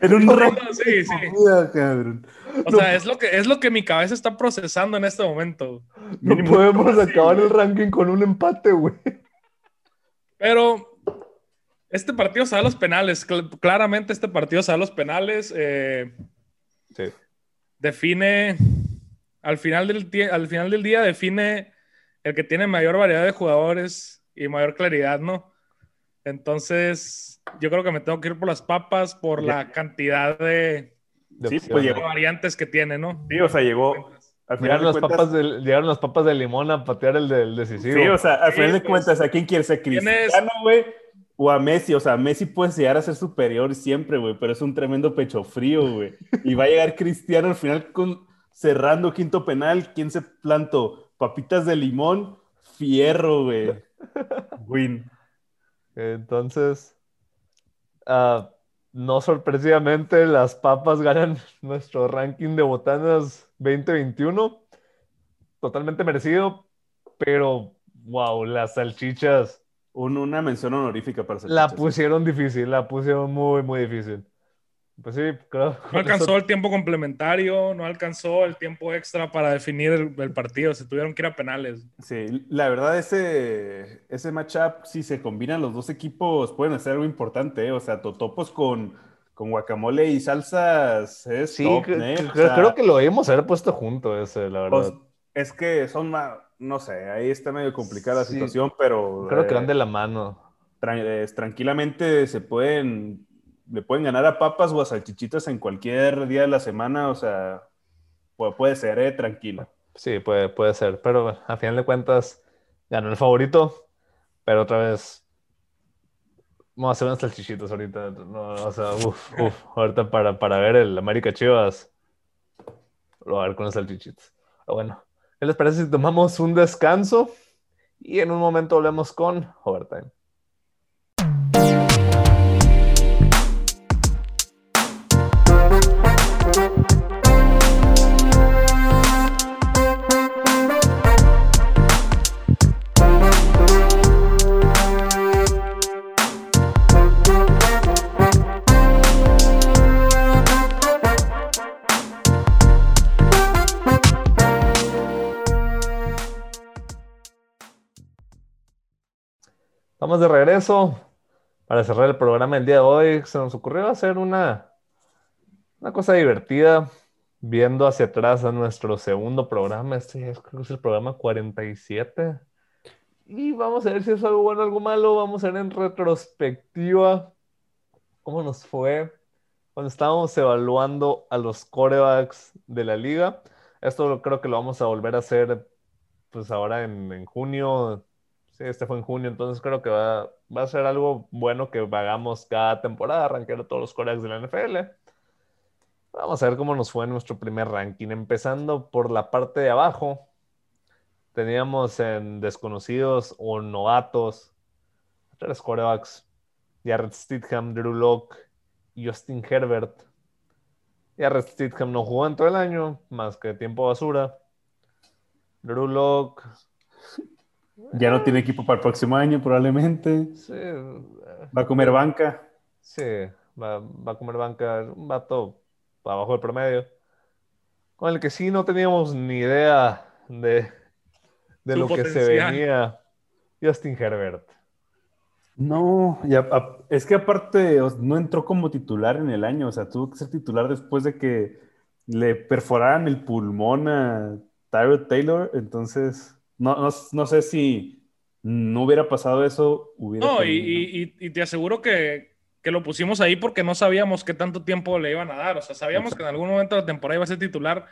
En un ranking. Sí, sí. O sea, es lo, que, es lo que mi cabeza está procesando en este momento. No podemos acabar el ranking con un empate, güey. Pero este partido se da a los penales. Claramente este partido se da a los penales. Eh, sí. Define, al final, del, al final del día define el que tiene mayor variedad de jugadores y mayor claridad, ¿no? Entonces, yo creo que me tengo que ir por las papas por la cantidad de, pues variantes que tiene, ¿no? Sí, o sea, llegó. Al final llegaron, las papas de, llegaron las papas de limón a patear el del decisivo. Sí, o sea, al final de pues, cuentas, ¿a quién quiere ser Cristiano, güey? O a Messi, o sea, Messi puede llegar a ser superior siempre, güey, pero es un tremendo pecho frío, güey. Y va a llegar Cristiano al final con cerrando quinto penal. ¿Quién se plantó? Papitas de limón, fierro, güey. Win. Entonces, uh, no sorpresivamente, las papas ganan nuestro ranking de botanas 2021. Totalmente merecido, pero wow, las salchichas. una mención honorífica para salchichas. La pusieron difícil, la pusieron muy, muy difícil. Pues sí, claro. No alcanzó el tiempo complementario, no alcanzó el tiempo extra para definir el, partido, se tuvieron que ir a penales. Sí, la verdad, ese, ese matchup, si se combinan los dos equipos, pueden hacer algo importante, ¿eh? o sea, totopos con, con guacamole y salsas es sí, creo que lo hemos haber puesto junto ese, la verdad. Pues, es que son más, no sé, ahí está medio complicada la situación, pero... Creo que van de la mano. tranquilamente se pueden le pueden ganar a papas o a salchichitas en cualquier día de la semana, o sea, puede, ser, ¿eh? Tranquilo. Sí, puede, puede ser, pero a final de cuentas ganó el favorito, pero otra vez vamos a hacer unas salchichitas ahorita, o sea, uff, uff, ahorita para, para ver el América Chivas, lo voy a ver con las salchichitas. Pero bueno, ¿qué les parece si tomamos un descanso y en un momento volvemos con Overtime? Vamos de regreso. Para cerrar el programa el día de hoy, se nos ocurrió hacer una, una cosa divertida, viendo hacia atrás a nuestro segundo programa. Este es el programa 47. Y vamos a ver si es algo bueno o algo malo. Vamos a ver en retrospectiva cómo nos fue cuando estábamos evaluando a los corebacks de la liga. Esto creo que lo vamos a volver a hacer pues ahora en, en junio, Sí, este fue en junio, entonces creo que va, a ser algo bueno que hagamos cada temporada, arrancar todos los corebacks de la NFL. Vamos a ver cómo nos fue en nuestro primer ranking. Empezando por la parte de abajo, teníamos en desconocidos o novatos tres corebacks: Jared Stidham, Drew Locke y Justin Herbert. Jared Stidham no jugó en todo el año, más que tiempo basura. Drew Locke ya no tiene equipo para el próximo año, probablemente. Sí. Va a comer banca. Sí, va, a comer banca. Un vato abajo del promedio. Con el que sí no teníamos ni idea de, de lo que se venía. Justin Herbert. No, a- es que aparte no entró como titular en el año, o sea, tuvo que ser titular después de que le perforaran el pulmón a Tyrod Taylor, entonces no, no, no sé si no hubiera pasado eso, hubiera No, y, te aseguro que, que lo pusimos ahí porque no sabíamos qué tanto tiempo le iban a dar. O sea, sabíamos que en algún momento de la temporada iba a ser titular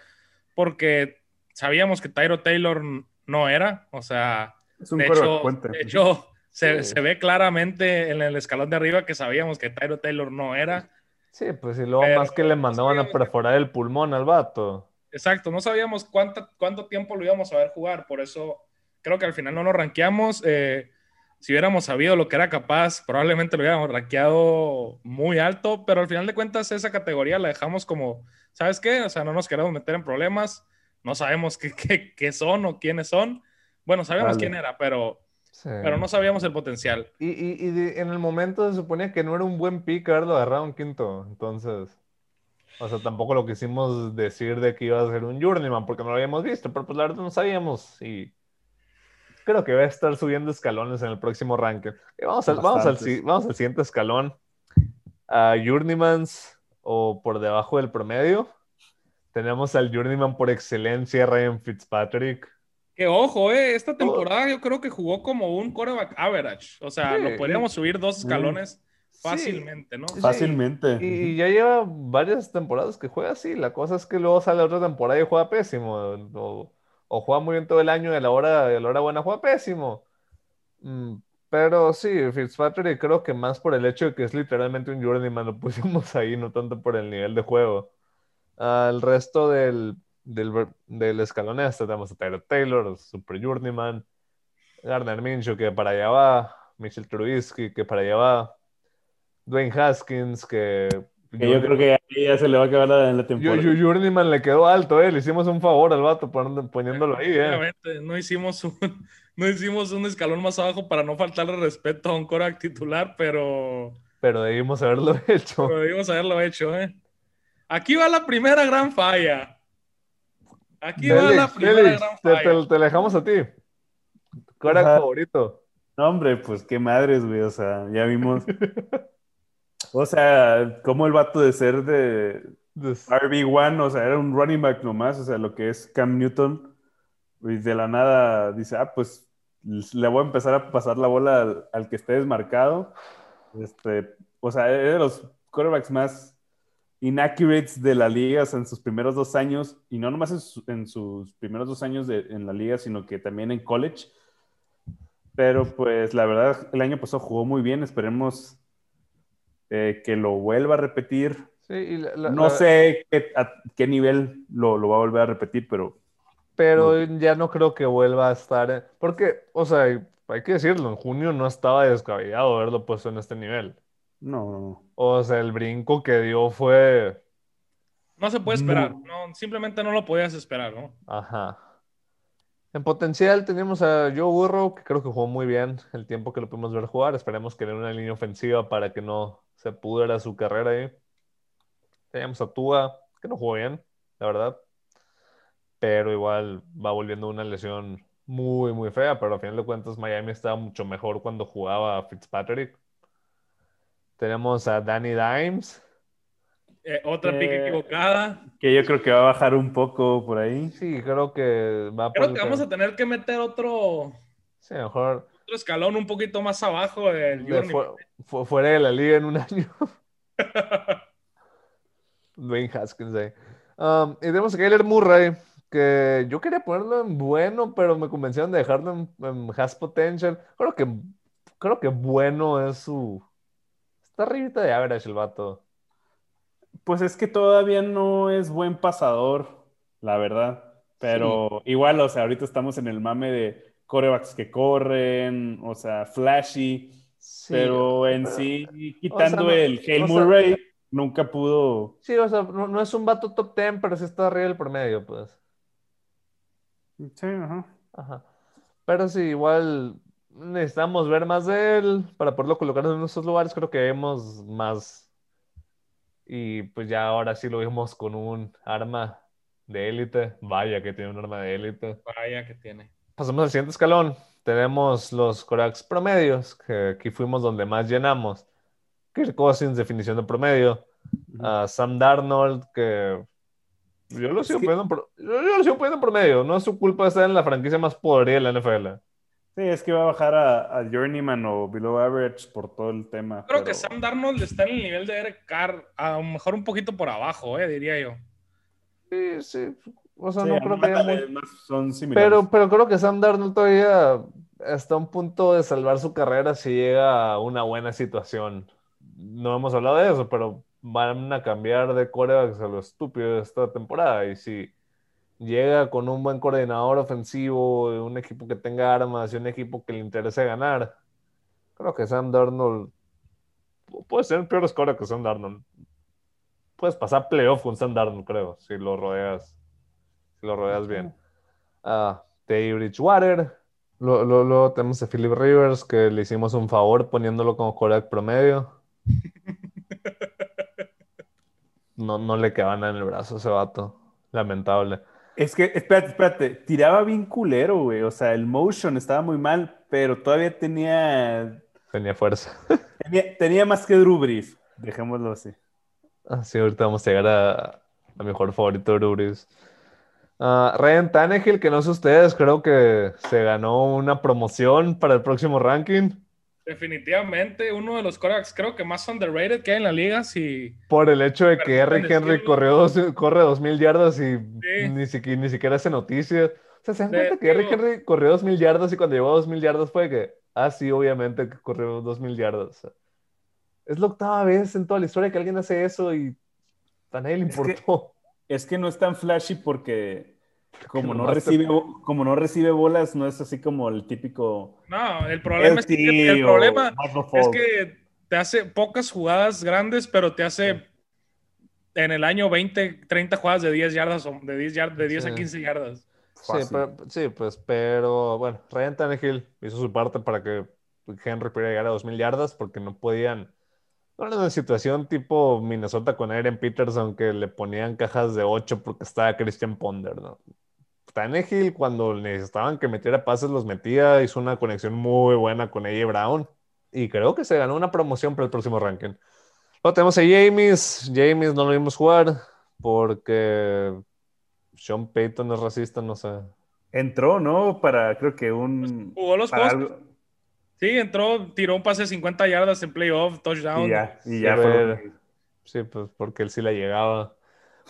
porque sabíamos que Tyro Taylor no era. O sea, es un de hecho, puente. de hecho se, Sí. se ve claramente en el escalón de arriba que sabíamos que Tyro Taylor no era. Sí, pues y luego Pero más que le mandaban a perforar el pulmón al vato. Exacto, no sabíamos cuánto tiempo lo íbamos a ver jugar, por eso creo que al final no nos rankeamos. eh, si hubiéramos sabido lo que era capaz, probablemente lo hubiéramos rankeado muy alto, pero al final de cuentas esa categoría la dejamos como, ¿sabes qué? O sea, no nos queremos meter en problemas, no sabemos qué, qué- qué son o quiénes son. Bueno, sabíamos Vale. quién era, pero, Sí. pero no sabíamos el potencial. Y, y- y de- en el momento se suponía que no era un buen pick haberlo agarrado en quinto. Entonces, o sea, tampoco lo quisimos decir de que iba a ser un journeyman porque no lo habíamos visto, pero pues la verdad no sabíamos. Y creo que va a estar subiendo escalones en el próximo ranking. Vamos, al, vamos, al, vamos al siguiente escalón. A journeymans o por debajo del promedio. Tenemos al journeyman por excelencia, Ryan Fitzpatrick. Que ojo, eh, esta temporada yo creo que jugó como un quarterback average, o sea, Sí, lo podríamos subir dos Mm. escalones. Fácilmente, ¿no? Sí. Fácilmente. Y, y ya lleva varias temporadas que juega así. La cosa es que luego sale otra temporada y juega pésimo. O, o juega muy bien todo el año y a la hora, a la hora buena juega pésimo. Mm, pero sí, Fitzpatrick creo que más por el hecho de que es literalmente un journeyman lo pusimos ahí, no tanto por el nivel de juego. Al resto del, del, del escalón este tenemos a Tyler Taylor, Super Journeyman, Gardner Minshew que para allá va, Mitchell Trubisky que para allá va, Dwayne Haskins que... Que yo creo que ahí ya se le va a acabar la, la Yo, temporada. yo- Journeyman le quedó alto, eh. Le hicimos un favor al vato poniéndolo ahí, eh. Obviamente, no hicimos un, no hicimos un escalón más abajo para no faltarle respeto a un coreback titular, pero, Pero debimos haberlo hecho. pero debimos haberlo hecho, ¿eh? Aquí va la primera gran falla. Aquí va la primera gran te, falla. te- te la dejamos a ti. ¿Cuál era favorito? No, hombre, pues qué madres, güey. O sea, ya vimos. O sea, como el vato de ser de Des- RB1, o sea, era un running back nomás, o sea, lo que es Cam Newton, y de la nada dice, ah, pues le voy a empezar a pasar la bola al, al que esté desmarcado. Este, o sea, era de los quarterbacks más inaccurates de la liga o sea, en sus primeros dos años, y no nomás en, su- en sus primeros dos años de- en la liga, sino que también en college. Pero pues la verdad, el año pasado jugó muy bien, esperemos eh, que lo vuelva a repetir. Sí, y la- la- No la- sé qué, a qué nivel lo, lo va a volver a repetir, pero Pero ya no creo que vuelva a estar. eh, Porque, o sea, hay que decirlo, en junio no estaba descabellado haberlo puesto en este nivel. no. O sea, el brinco que dio fue. No se puede esperar, no, simplemente no lo podías esperar, ¿no? Ajá. En potencial tenemos a Joe Burrow, que creo que jugó muy bien el tiempo que lo pudimos ver jugar. Esperemos que le dé una línea ofensiva para que no se pudra su carrera ahí. Teníamos a Tua, que no jugó bien, la verdad. Pero igual va volviendo una lesión muy, muy fea. Pero a final de cuentas, Miami estaba mucho mejor cuando jugaba Fitzpatrick. Tenemos a Danny Dimes. Eh, otra pick Eh, equivocada. Que yo creo que va a bajar un poco por ahí. Sí, creo que va Creo que vamos a tener que meter otro, Sí, mejor otro escalón un poquito más abajo del fu- fu- fuera de la liga en un año. Dwayne Haskins ahí. Um, y tenemos a Kyler Murray, que yo quería ponerlo en bueno, pero me convencieron de dejarlo en, en has potential. Creo que, creo que bueno es su... Está arribita de average el vato. Pues es que todavía no es buen pasador, la verdad. Pero igual, o sea, ahorita estamos en el mame de corebacks que corren, o sea, flashy, Sí, pero en pero- sí, quitando el Hail o sea- Murray, nunca pudo. Sí, o sea, no, no es un vato top 10, pero sí está arriba del promedio, pues. Sí, ajá. Ajá. Pero sí, igual necesitamos ver más de él para poderlo colocar en nuestros lugares. Creo que vemos más Y pues ya ahora sí lo vimos con un arma de élite. Vaya que tiene un arma de élite. Vaya que tiene. Pasamos al siguiente escalón. Tenemos los corebacks promedios, que aquí fuimos donde más llenamos. Kirk Cousins, definición de promedio. a Sam Darnold, que yo lo sigo, que- poniendo, en pro- yo, yo lo sigo poniendo en promedio. No es su culpa estar en la franquicia más podrida de la NFL. Sí, es que va a bajar a, a Journeyman o Below Average por todo el tema. Creo pero- que Sam Darnold está en el nivel de Eric Carr, a lo mejor un poquito por abajo, eh, diría yo. Sí, sí. O sea, Sí, no creo que haya ándale, muy- más son similares. Pero, pero creo que Sam Darnold todavía está a un punto de salvar su carrera si llega a una buena situación. No hemos hablado de eso, pero van a cambiar de corebacks a lo estúpido esta temporada. Y si llega con un buen coordinador ofensivo, un equipo que tenga armas y un equipo que le interese ganar, creo que Sam Darnold puede ser un peor score que Sam Darnold. Puedes pasar playoff con Sam Darnold, creo, si lo rodeas, lo rodeas bien a Teddy Bridgewater. Luego tenemos a Philip Rivers, que le hicimos un favor poniéndolo como quarterback promedio. No, no le quedaba nada en el brazo a ese vato. Lamentable. Es que, espérate, espérate, tiraba bien culero, güey. O sea, el motion estaba muy mal, pero todavía tenía, Tenía fuerza. tenía, tenía más que Drew Brees. Dejémoslo así. Así ahorita vamos a llegar a, a mejor favorito de Drew Brees. Ah, Ryan Tannehill, que no sé ustedes, creo que se ganó una promoción para el próximo ranking. Definitivamente uno de los quarterbacks creo que más underrated que hay en la liga. Si Por el hecho de que Eric Henry corrió dos, corre 2.000 yardas y Sí. ni, siquiera, ni siquiera hace noticia. O sea, ¿se dan De- cuenta que Eric Henry corrió 2.000 yardas y cuando llegó a 2.000 yardas fue que, ah, sí, obviamente que corrió 2.000 yardas. Es la octava vez en toda la historia que alguien hace eso y a nadie le importó. Es que no es tan flashy porque como no, te- recibe, bo- como no recibe bolas, no es así como el típico... no, el problema es que el problema es que te hace pocas jugadas grandes, pero te hace en el año 20, 30 jugadas de 10 yardas o de 10, yard- de 10 Sí. a 15 yardas. Sí, pero- sí, pues, pero bueno, Ryan Tannehill hizo su parte para que Henry pudiera llegar a 2.000 yardas porque no podían. No era una situación tipo Minnesota con Aaron Peterson que le ponían cajas de 8 porque estaba Christian Ponder, ¿no? Tannehill, cuando necesitaban que metiera pases, los metía, hizo una conexión muy buena con AJ Brown y creo que se ganó una promoción para el próximo ranking. Luego tenemos a James. James no lo vimos jugar porque Sean Payton es racista, no sé. Entró, ¿no? Para, creo que un... Jugó los para juegos. algo- Sí, entró, tiró un pase de 50 yardas en playoff, touchdown. Y ya, y Sí, ya a fue Sí, pues porque él sí la llegaba.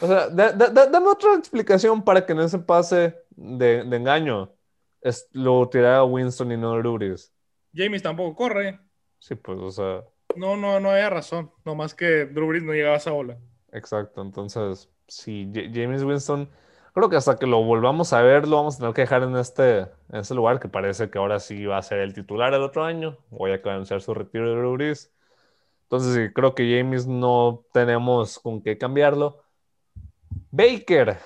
O sea, da- da- da- dame otra explicación para que en ese pase de, de engaño es, lo tirara Winston y no Ruris. James tampoco corre. Sí, pues, o sea, No, no, no había razón. Nomás que Drew Brees no llegaba a esa bola. exacto. Entonces, sí, J- James Winston, creo que hasta que lo volvamos a ver, lo vamos a tener que dejar en este, en este lugar, que parece que ahora sí va a ser el titular el otro año. Voy a anunciar su retiro de Ruris. Entonces, sí, creo que James no tenemos con qué cambiarlo. Baker.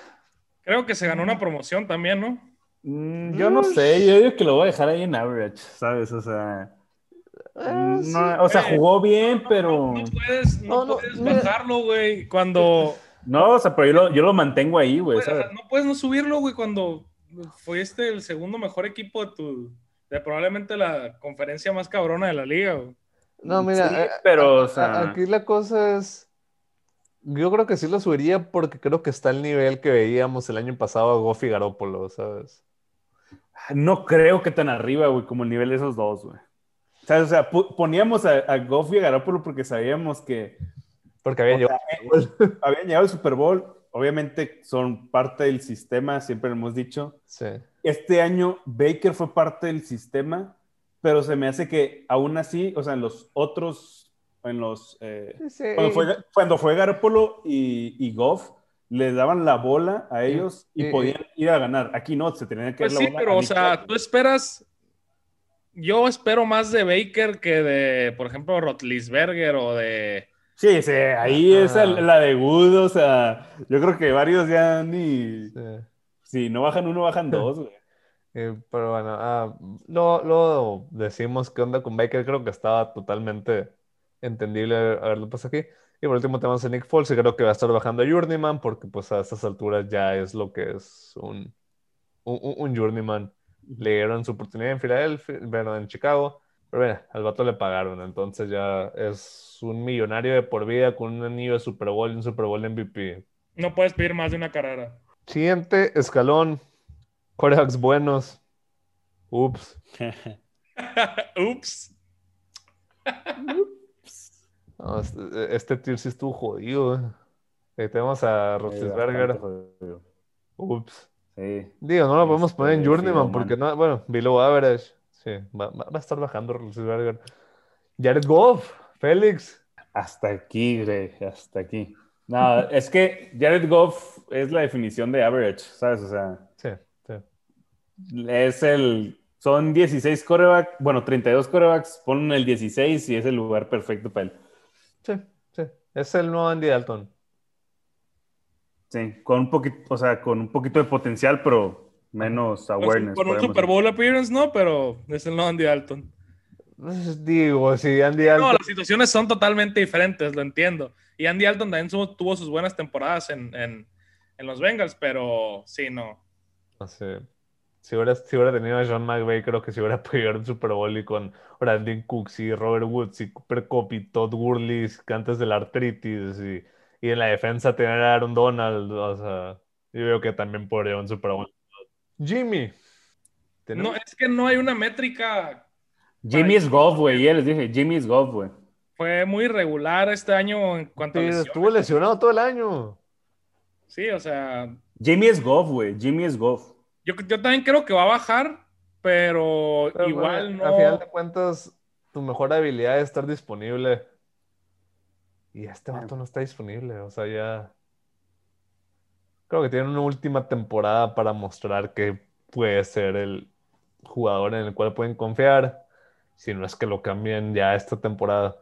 Creo que se ganó una promoción también, ¿no? Mm, yo no sé, yo digo que lo voy a dejar ahí en average, ¿sabes? O sea, Ah, no- sí. o sea, Eh, jugó bien, pero... No puedes, no No, no, puedes bajarlo, güey, cuando... No, o sea, pero yo lo, yo lo mantengo ahí, güey, Pues, o sea, no puedes no subirlo, güey, cuando fuiste el segundo mejor equipo de tu... De probablemente la conferencia más cabrona de la liga, güey. No, mira, Sí, eh, pero, a- o sea- aquí la cosa es, yo creo que sí lo subiría porque creo que está el nivel que veíamos el año pasado a Goffy Garoppolo, ¿sabes? No creo que tan arriba, güey, como el nivel de esos dos, güey. O sea, pu- poníamos a, a Goff y a Garoppolo porque sabíamos que Porque había O llegado. habían llegado al Super Bowl. Obviamente son parte del sistema, siempre lo hemos dicho. Sí. Este año Baker fue parte del sistema, pero se me hace que aún así, o sea, en los otros, en los... eh, Sí, cuando, fue, cuando fue Garoppolo y, y Goff, le daban la bola a ellos y, y- podían ir a ganar. Aquí no, se tenían que Pues dar la sí, bola pero, a o sea, tú esperas... Yo espero más de Baker que de, por ejemplo, Rotlisberger o de... Sí, sí, ahí Ah. es el- la de Good, o sea, yo creo que varios ya ni... sí. Si no bajan uno, bajan dos, güey. Eh, pero bueno, ah, lo decimos qué onda con Baker, creo que estaba totalmente entendible haberlo pasado aquí. Y por último tenemos a Nick Foles, y creo que va a estar bajando a Journeyman, porque pues a estas alturas ya es lo que es un, un, un Journeyman. Le dieron su oportunidad en Filadelfia, bueno, en Chicago, pero bueno, al vato le pagaron, entonces ya es un millonario de por vida con un anillo de Super Bowl y un Super Bowl MVP. No puedes pedir más de una carrera. Siguiente escalón, corebacks buenos. Ups. Ups. No, este, este tier sí estuvo jodido. eh. Ahí tenemos a Roethlisberger. Ups. Sí. Digo, no lo podemos poner en Este, Journeyman sí, porque no, bueno, below average. Sí, va, va- va a estar bajando. Jared Goff, Félix. Hasta aquí, güey, hasta aquí. No, es que Jared Goff es la definición de average, ¿sabes? O sea, Sí, sí. es el. Son 16 corebacks, bueno, 32 corebacks, ponen el 16 y es el lugar perfecto para él. Sí, sí. Es el nuevo Andy Dalton. Sí, con un poquito, o sea, con un poquito de potencial, pero menos awareness. Con un Super decir. Bowl appearance, no, pero es el no Andy Dalton. Pues, Digo, si Andy No, Dalton. las situaciones son totalmente diferentes, lo entiendo. Y Andy Dalton también su- tuvo sus buenas temporadas en, en- en los Bengals, pero sí, no. No sé. Si hubiera, si hubiera tenido a John McVay, creo que si hubiera podido ir un Super Bowl y con Brandon Cooks y Robert Woods y Cooper Cup y Todd Gurley que antes de la artritis y, y en la defensa tener a Aaron Donald, o sea, yo veo que también podría un Super Bowl. Jimmy. No, es que no hay una métrica. Jimmy es Goff, güey, ya les dije, Jimmy es Goff, güey. Fue muy irregular este año en cuanto a Sí, lesiones. estuvo lesionado todo el año. Sí, o sea, Jimmy es Goff, güey, Jimmy es Goff. yo, yo también creo que va a bajar, pero, Pero, igual bueno, A final no. de cuentas, tu mejor habilidad es estar disponible. Y este vato no está disponible. O sea, ya. Creo que tiene una última temporada para mostrar que puede ser el jugador en el cual pueden confiar. Si no es que lo cambien ya esta temporada.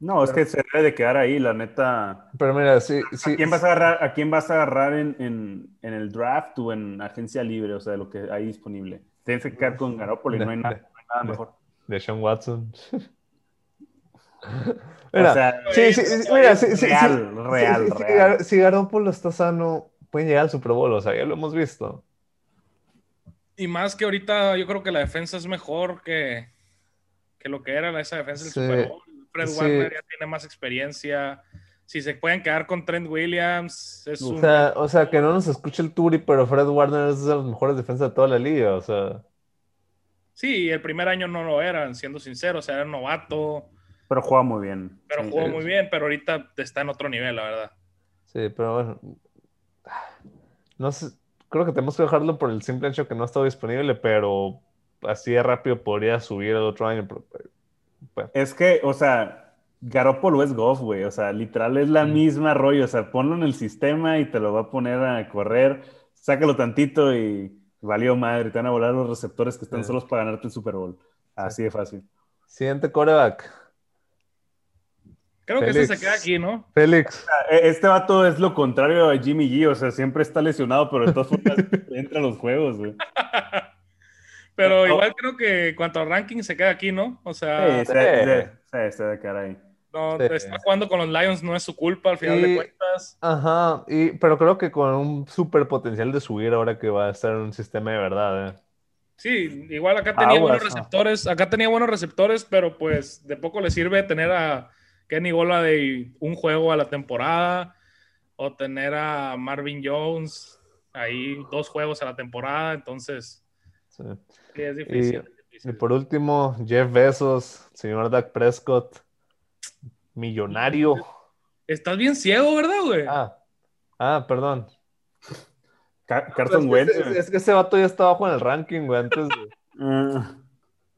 No, es que se debe de quedar ahí, la neta. Pero mira, sí, ¿A sí, quién vas a agarrar, a quién vas a agarrar en, en- en el draft o en agencia libre? O sea, de lo que hay disponible. Tienes que quedar con Garoppolo y no hay nada, no hay nada mejor. de Sean Watson. O Mira, sea, sí, sí, sí, mira, real, sí, real, real. Si Garoppolo está sano, pueden llegar al Super Bowl, o sea, ya lo hemos visto. Y más que ahorita yo creo que la defensa es mejor que, que lo que era esa defensa del Sí, Super Bowl. Fred sí. Warner ya tiene más experiencia. Si se pueden quedar con Trent Williams, es O un... sea, o sea, que no nos escuche el Turi, pero Fred Warner es de las mejores defensas de toda la liga, o sea. Sí, el primer año no lo eran, siendo sincero, o sea, era novato, Pero juega muy bien. pero Sí. jugó muy bien, pero ahorita está en otro nivel, la verdad. Sí, pero bueno. No sé, creo que tenemos que dejarlo por el simple hecho que no ha estado disponible, pero así de rápido podría subir el otro año. pero- bueno. Es que, o sea, Garoppolo es Goff, güey. O sea, literal es la Mm. misma rollo. O sea, ponlo en el sistema y te lo va a poner a correr. Sácalo tantito y valió madre. Te van a volar los receptores que están Sí. solos para ganarte el Super Bowl. Así de fácil. Siguiente coreback. Creo que este se queda aquí, ¿no? Félix. E- Este vato es lo contrario a Jimmy G. O sea, siempre está lesionado, pero de todas formas entra a los juegos, güey. Pero No. igual creo que en cuanto a ranking se queda aquí, ¿no? O sea, Sí, se, se- se- se debe quedar ahí. no, Sí. está jugando con los Lions, no es su culpa al final Y- de cuentas. Ajá, y, pero creo que con un súper potencial de subir ahora que va a estar en un sistema de verdad, ¿eh? Sí, igual acá tenía Aguas, buenos receptores, acá tenía buenos receptores, pero pues de poco le sirve tener a Kenny Gola de un juego a la temporada o tener a Marvin Jones ahí dos juegos a la temporada, entonces Sí. sí, es difícil. es Y por último, Jeff Bezos, señor Dak Prescott, millonario. Estás bien ciego, ¿verdad, güey? Ah, ah, perdón. Ca- Es Carson que, Wentz. es, es que ese vato ya está abajo en el ranking, güey. Antes de- Ah,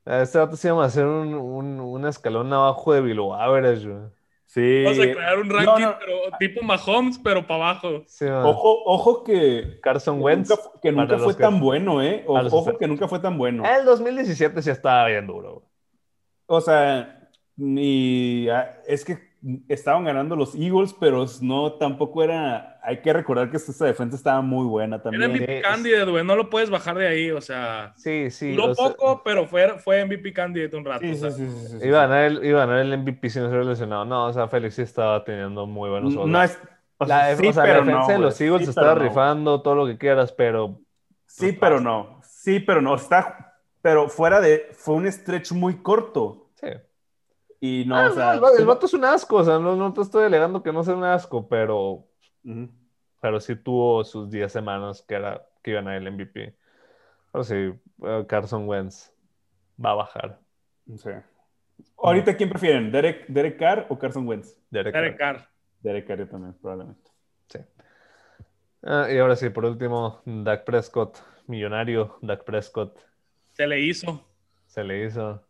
Este vato se llama hacer un, un, un escalón abajo de average, güey. sí. Vamos a crear un ranking no. pero tipo Mahomes, pero para abajo. Sí. Ojo, ojo que, Carson Wentz. nunca, que nunca fue que- tan bueno, ¿eh? O- Ojo que- que nunca fue tan bueno. El 2017 sí estaba bien duro, güey. O sea, Y ah, es que estaban ganando los Eagles, pero no, tampoco era. Hay que recordar que esta defensa estaba muy buena Era también. MVP Sí, candidate, güey. No lo puedes bajar de ahí. O sea, Sí, sí. duró o sea, poco, pero fue, fue MVP candidate un rato. Sí, o sí, sea. sí, sí, sí, sí. Iba a ganar el, iba a ganar el MVP sin ser lesionado. No, o sea, Félix sí estaba teniendo muy buenos juegos. No es. o la, sea, sí, o sea, la pero defensa no, de los Eagles Sí, estaba no. rifando todo lo que quieras, pero Sí, pero no. Sí, pero no. Está. Pero fuera de. Fue un stretch muy corto. sí. Y no, Ah, o sea. no, el, va- el vato es un asco, o sea, no, no te estoy alegando que no sea un asco, pero, pero sí tuvo sus 10 semanas que, era, que iban a el MVP. Pero sí, eh, Carson Wentz va a bajar. Sí. Ahorita, ¿quién prefieren? ¿Derek, Derek Carr o Carson Wentz? Derek Derek Carr. Carr. Derek Carr yo también, probablemente. Sí. Ah, y ahora sí, por último, Dak Prescott, millonario, Dak Prescott, Se le hizo. se le hizo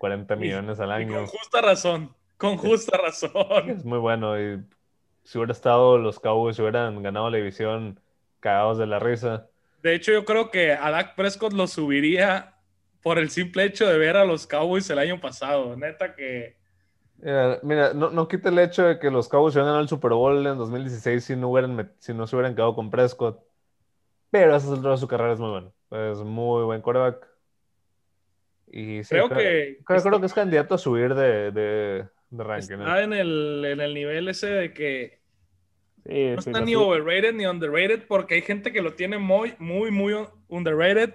40 millones al Y año. con justa razón. Con justa razón. Es muy bueno. Y si hubiera estado los Cowboys, si hubieran ganado la división, cagados de la risa. De hecho, yo creo que a Dak Prescott lo subiría por el simple hecho de ver a los Cowboys el año pasado. Neta que. Mira, mira, no, no quita el hecho de que los Cowboys hubieran ganado el Super Bowl en 2016 si no, hubieran si no se hubieran quedado con Prescott. Pero a esa altura de su carrera es muy bueno. Es muy buen quarterback. Y sí, Creo creo, que creo- está- creo que es candidato a subir de, de, de ranking. ¿eh? Está en el, en el nivel ese de que Sí, no sí, está ni overrated ni underrated porque hay gente que lo tiene muy, muy, muy underrated,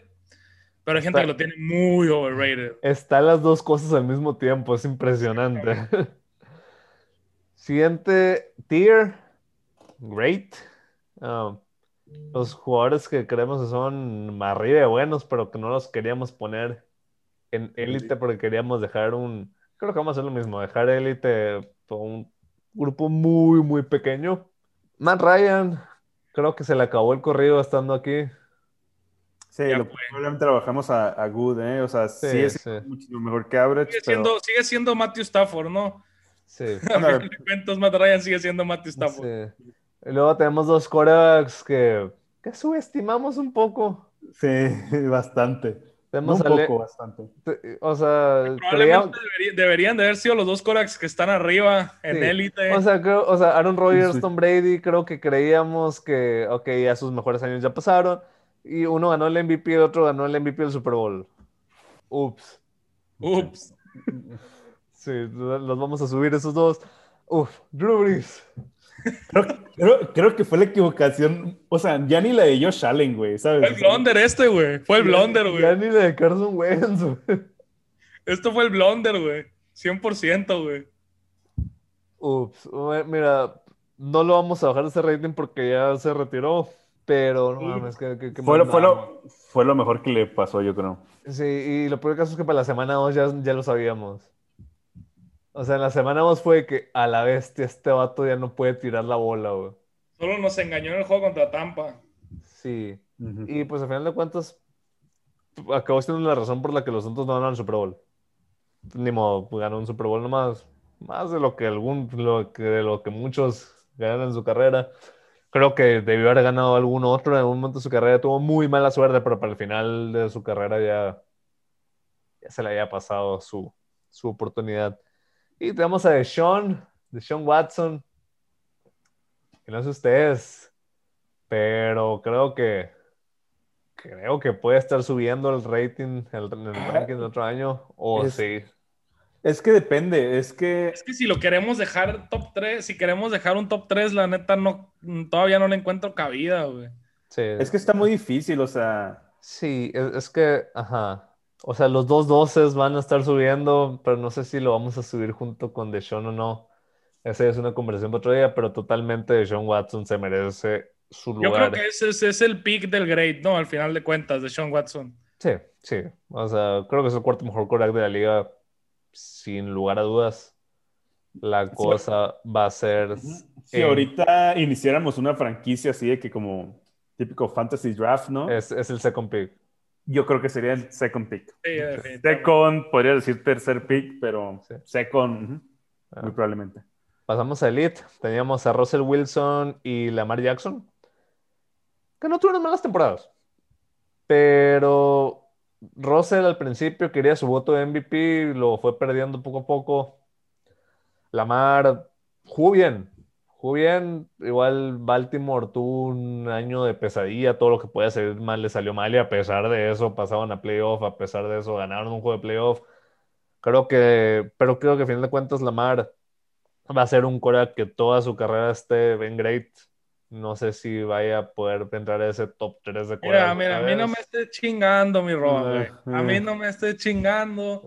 pero hay gente Está- que lo tiene muy overrated. Está las dos cosas al mismo tiempo, es impresionante. Siguiente tier, great. Ah, los jugadores que creemos que son más arriba de buenos, pero que no los queríamos poner en élite porque queríamos dejar un, creo que vamos a hacer lo mismo, dejar élite por un grupo muy, muy pequeño. Matt Ryan, creo que se le acabó el corrido estando aquí. Sí, Ya lo, probablemente lo bajamos a, a Good, ¿eh? O sea, sí, Sí, es sí. muchísimo mejor que Average, Sigue pero... siendo, sigue siendo Matthew Stafford, ¿no? Sí. A de cuentas, Matt Ryan sigue siendo Matthew Stafford. Sí. Y luego tenemos dos corebacks que, que subestimamos un poco. Sí, bastante. No un poco, bastante. o sea, Probablemente debería- deberían de haber sido los dos Corax que están arriba en Sí. élite. o sea, creo- o sea, Aaron Rodgers, Sí. Tom Brady, creo que creíamos que, ok, ya sus mejores años ya pasaron. Y uno ganó el MVP, el otro ganó el MVP del Super Bowl. Ups. Ups. Sí, los vamos a subir esos dos. Uf, Drew Brees. Creo, creo- creo que fue la equivocación, o sea, ya ni la de Josh Allen, güey, ¿sabes? Fue el blunder este, güey. Fue el blunder, Ya güey. ni la de Carson Wentz, güey. Esto fue el blunder, güey. 100%, güey. Ups, mira, no lo vamos a bajar ese rating porque ya se retiró, pero no mames, que, que- que Fue, lo- fue, lo, fue lo mejor que le pasó, yo creo. Sí, y lo peor caso es que para la semana 2 ya, ya lo sabíamos. O sea, en la semana 2 fue que a la bestia este vato ya no puede tirar la bola, güey. Solo nos engañó en el juego contra Tampa. Sí. Y pues al final de cuentas, acabó siendo la razón por la que los Santos no ganaron el Super Bowl. Ni modo, pues, ganó un Super Bowl nomás. Más de lo que algún, lo que, de lo que muchos ganan en su carrera. Creo que debió haber ganado algún otro en algún momento de su carrera. Tuvo muy mala suerte, pero para el final de su carrera ya, ya se le había pasado su, su oportunidad. Y tenemos a Deshaun, Deshaun Watson. Que no sé ustedes, pero creo que creo que puede estar subiendo el rating el, en el ranking del otro año. O Es- sí. Es que depende, es que Es que si lo queremos dejar top 3, si queremos dejar un top 3, la neta no, todavía no le encuentro cabida, güey. Sí, es que está muy difícil, o sea, sí, es, es que, ajá. O sea, los dos doces van a estar subiendo, pero no sé si lo vamos a subir junto con Deshaun o no. Esa es una conversación para otro día, pero totalmente Deshaun Watson se merece su Yo lugar. creo que ese es, es el pick del grade, ¿no? Al final de cuentas, de Sean Watson. Sí, sí. O sea, creo que es el cuarto mejor quarterback de la liga, sin lugar a dudas. La cosa va a ser. si en- ahorita iniciáramos una franquicia así de que como típico fantasy draft, ¿no? es, es el second pick. Yo creo que sería el second pick. Sí. Second, podría decir tercer pick, pero Sí. second, ujú, Ah. muy probablemente. Pasamos a Elite. Teníamos a Russell Wilson y Lamar Jackson, que no tuvieron malas temporadas. Pero Russell al principio quería su voto de MVP, lo fue perdiendo poco a poco. Lamar jugó bien, jugó bien. Igual Baltimore tuvo un año de pesadilla, todo lo que puede salir mal le salió mal y a pesar de eso pasaban a playoff, a pesar de eso ganaron un juego de playoff. Creo que, pero creo que a fin de cuentas Lamar va a ser un Cora que toda su carrera esté bien great. No sé si vaya a poder entrar a ese top 3 de Mira, Cora. mira, a mí no me esté chingando, mi Roa. A mí no me esté chingando.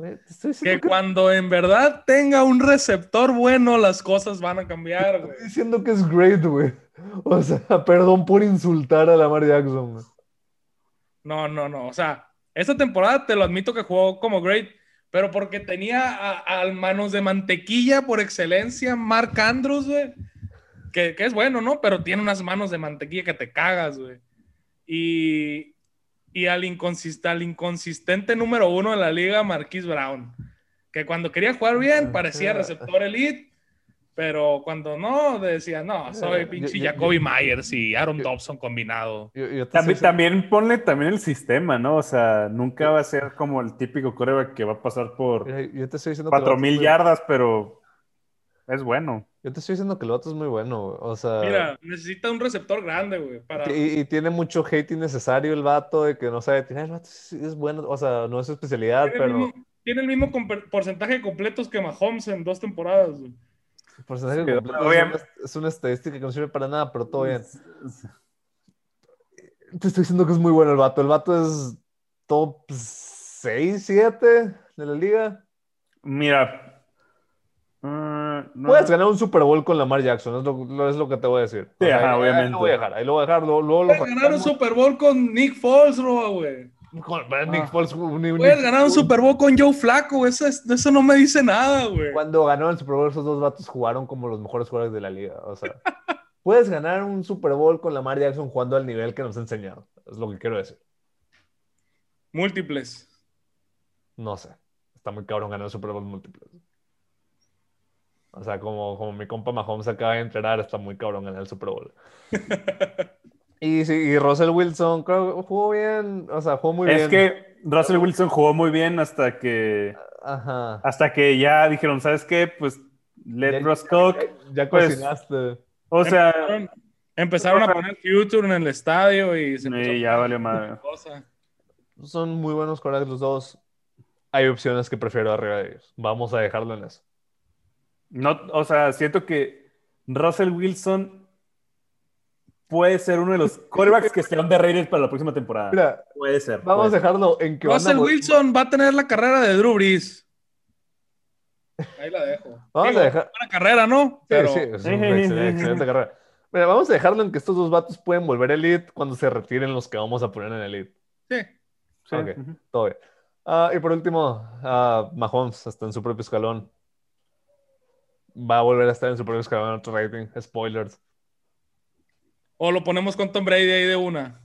Que cuando en verdad tenga un receptor bueno, las cosas van a cambiar, güey. Estoy diciendo que es great, güey. O sea, perdón por insultar a Lamar Jackson. güey. No, no, no. O sea, esta temporada te lo admito que jugó como great, pero porque tenía a, a manos de mantequilla por excelencia, Mark Andrews, güey. Que, que es bueno, ¿no? Pero tiene unas manos de mantequilla que te cagas, güey. Y, y al, inconsist- al inconsistente número uno de la liga, Marquise Brown. Que cuando quería jugar bien parecía receptor elite, pero cuando no, decía, no, soy Yo- pinche yo- yo- Jacoby Myers y Aaron yo- Dobson combinado. Yo, yo te También, estoy diciendo- también ponle también el sistema, ¿no? O sea, nunca va a ser como el típico coreback que va a pasar por Mira, yo te estoy diciendo que el vato 4000 es muy- yardas, pero es bueno. Yo te estoy diciendo que el vato es muy bueno, güey. O sea, Mira, necesita un receptor grande, güey, para... y, y tiene mucho hate innecesario el vato de que no sabe tirar. El vato sí es bueno, o sea, no es su especialidad, Tiene el pero mismo, tiene el mismo porcentaje de completos que Mahomes en dos temporadas. güey. el porcentaje Sí, completo es una, es una estadística que no sirve para nada, pero todo bien. Te estoy diciendo que es muy bueno el vato. El vato es top 6, 7 de la liga. Mira. Ah, no. Puedes ganar un Super Bowl con Lamar Jackson, es lo, lo- es lo que te voy a decir. Sí, ajá, ahí- ahí obviamente. lo voy a dejar, ahí lo voy a dejar. Luego, luego lo Puedes ganar un. Super Bowl con Nick Foles, Roa, güey. Con- Nick Ah. Foles, un- un- Puedes ganar un Super Bowl con Joe Flaco. Eso, es- eso no me dice nada, güey. Cuando ganó el Super Bowl, esos dos vatos jugaron como los mejores jugadores de la liga. O sea, puedes ganar un Super Bowl con Lamar Jackson jugando al nivel que nos ha enseñado. Es lo que quiero decir. Múltiples. No sé. Está muy cabrón ganar Super Bowl múltiples. O sea, como, como mi compa Mahomes acaba de entrenar, está muy cabrón ganar el Super Bowl. y sí, y Russell Wilson, creo que jugó bien. O sea, jugó muy bien. Es que Russell Wilson jugó muy bien hasta que Ajá. hasta que ya dijeron, ¿sabes qué? Pues let Ya- Russ cook. Ya, ya pues, cocinaste. O sea, Empezaron, empezaron a poner Future en el estadio y se empezó y a ya valió madre. cosa. Son muy buenos corebacks los dos. Hay opciones que prefiero arriba de ellos. Vamos a dejarlo en eso. No, o sea, siento que Russell Wilson puede ser uno de los quarterbacks que serán de Raiders para la próxima temporada. Mira, puede ser. vamos a ser. dejarlo en que van a Russell Wilson va a tener la carrera de Drew Brees. Ahí la dejo. Vamos Digo, a dejar. Buena carrera, ¿no? Sí, Pero sí, es una excelente, excelente carrera. Mira, vamos a dejarlo en que estos dos vatos pueden volver elite cuando se retiren los que vamos a poner en elite. sí. Sí, Ok. Todo bien. Ah, y por último, ah, Mahomes está en su propio escalón. Va a volver a estar en su propio escalón rating. Spoilers. O lo ponemos con Tom Brady ahí de una.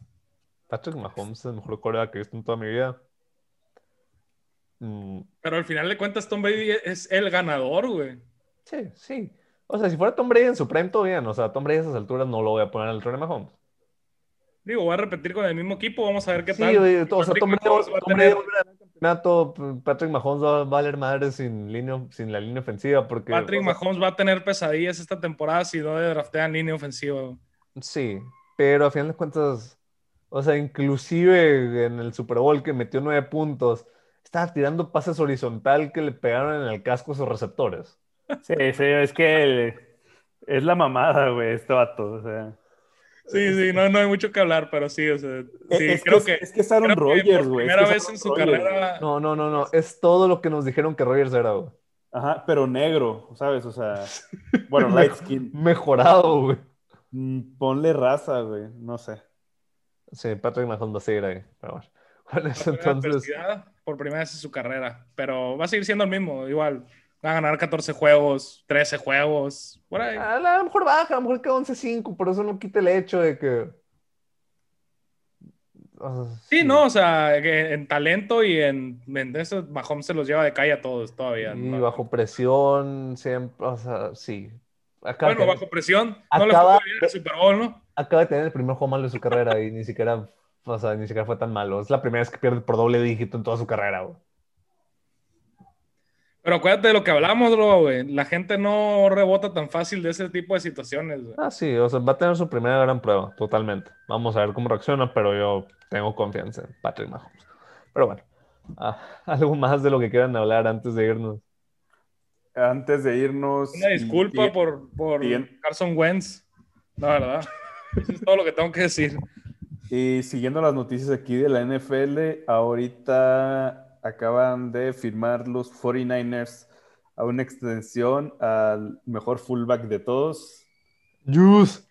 Patrick Mahomes es el mejor coreback que he visto en toda mi vida. Mm, Pero al final de cuentas, Tom Brady es el ganador, güey. sí, sí. O sea, si fuera Tom Brady en su prime, todo bien. O sea, Tom Brady a esas alturas no lo voy a poner al trono de Mahomes. Digo, voy a repetir con el mismo equipo, vamos a ver qué Sí, tal. oye, o sea, Tom Brady, Tom Brady tener- campeonato. Patrick Mahomes va a valer madre sin, línea, sin la línea ofensiva. Porque, Patrick o sea, Mahomes va a tener pesadillas esta temporada si no le draftean línea ofensiva. güey. Sí, pero a final de cuentas, o sea, inclusive en el Super Bowl que metió nueve puntos, estaba tirando pases horizontal que le pegaron en el casco a sus receptores. Sí, sí, es que es la mamada, güey, este vato. O sea. Sí, sí, no, no hay mucho que hablar, pero sí, o sea, sí, es, creo que, que, es que es Aaron Rodgers, güey. es primera que vez es en su Rodgers. carrera. No, no, no, no, es todo lo que nos dijeron que Rogers era, güey. Ajá, pero negro, ¿sabes? O sea, bueno, light skin. Mejorado, güey. Mm, Ponle raza, güey, no sé. Sí, Patrick Mahomes va a seguir ahí. Pero bueno, eso tener entonces, por primera vez en su carrera, pero va a seguir siendo el mismo, igual. Va a ganar 14 juegos, 13 juegos, por ahí. a lo mejor baja, a lo mejor queda 11-5, pero eso no quita el hecho de que... o sea, Sí, no, o sea, que en talento y en, en eso, Mahomes se los lleva de calle a todos todavía. Y ¿no? bajo presión, siempre, o sea, sí. Acaba, Bueno, bajo presión, no le Acaba fue bien el Super Bowl, ¿no? acaba de tener el primer juego malo de su carrera y ni siquiera o sea, ni siquiera fue tan malo. Es la primera vez que pierde por doble dígito en toda su carrera, güey. Pero acuérdate de lo que hablamos, bro, güey. La gente no rebota tan fácil de ese tipo de situaciones, güey. Ah, sí, o sea, va a tener su primera gran prueba, totalmente. Vamos a ver cómo reacciona, pero yo tengo confianza en Patrick Mahomes. Pero bueno, ah, algo más de lo que quieran hablar antes de irnos. Antes de irnos. Una disculpa y- por, por bien. Carson Wentz, la verdad. Eso es todo lo que tengo que decir. Y siguiendo las noticias aquí de la NFL, ahorita acaban de firmar los 49ers a una extensión al mejor fullback de todos, Juice.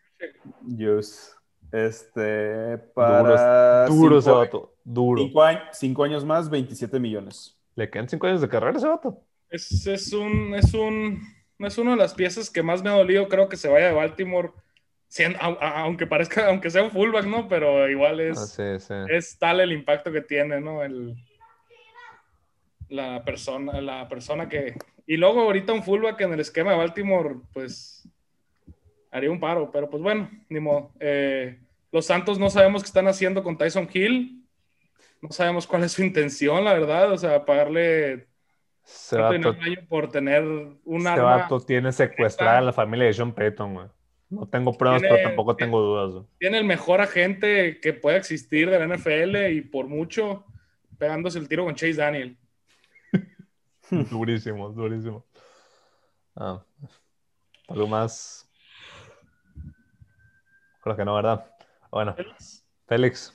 Juice. Este, para Duro ese cinco, vato. Duro. cinco años, cinco años más, 27 millones. Le quedan cinco años de carrera a ese vato. Es, es un, es un, es una de las piezas que más me ha dolido, creo que se vaya de Baltimore, siendo- a- aunque parezca, aunque sea un fullback, ¿no? Pero igual es, Ah, sí, sí. es tal el impacto que tiene, ¿no? El, la persona, la persona que. Y luego ahorita un fullback en el esquema de Baltimore, pues haría un paro, pero pues bueno, ni modo. Eh, los Santos no sabemos qué están haciendo con Tyson Hill. No sabemos cuál es su intención, la verdad. O sea, pagarle al año por tener un arma. vato tiene secuestrada a la familia de Sean Payton, güey. No tengo pruebas, Tiene- pero tampoco tengo dudas. güey. Tiene el mejor agente que pueda existir de la NFL y por mucho pegándose el tiro con Chase Daniel. durísimo, durísimo. Ah, algo más. Creo que no, ¿verdad? Bueno, Félix.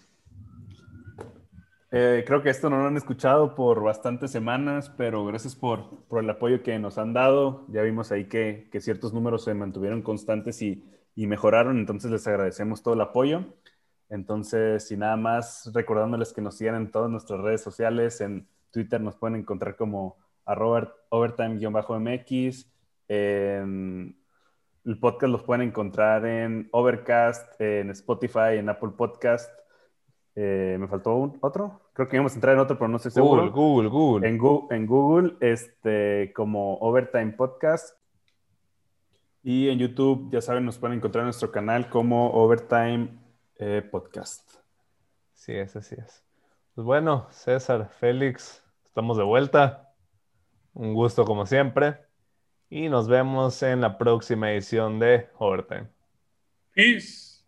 Eh, creo que esto no lo han escuchado por bastantes semanas, pero gracias por, por el apoyo que nos han dado. Ya vimos ahí que, que ciertos números se mantuvieron constantes y, y mejoraron, entonces les agradecemos todo el apoyo. Entonces, sin nada más, recordándoles que nos sigan en todas nuestras redes sociales. En Twitter nos pueden encontrar como arroba overtime-mx. En el podcast los pueden encontrar en Overcast, en Spotify, en Apple Podcast. Eh, ¿Me faltó un, otro? Creo que íbamos a entrar en otro, pero no estoy seguro. Google, Google, Google. En, Gu- en Google, este, como Overtime Podcast. Y en YouTube, ya saben, nos pueden encontrar en nuestro canal como Overtime eh, Podcast. Sí es, así es. Pues bueno, César, Félix, estamos de vuelta. Un gusto como siempre. Y nos vemos en la próxima edición de Overtime. Peace.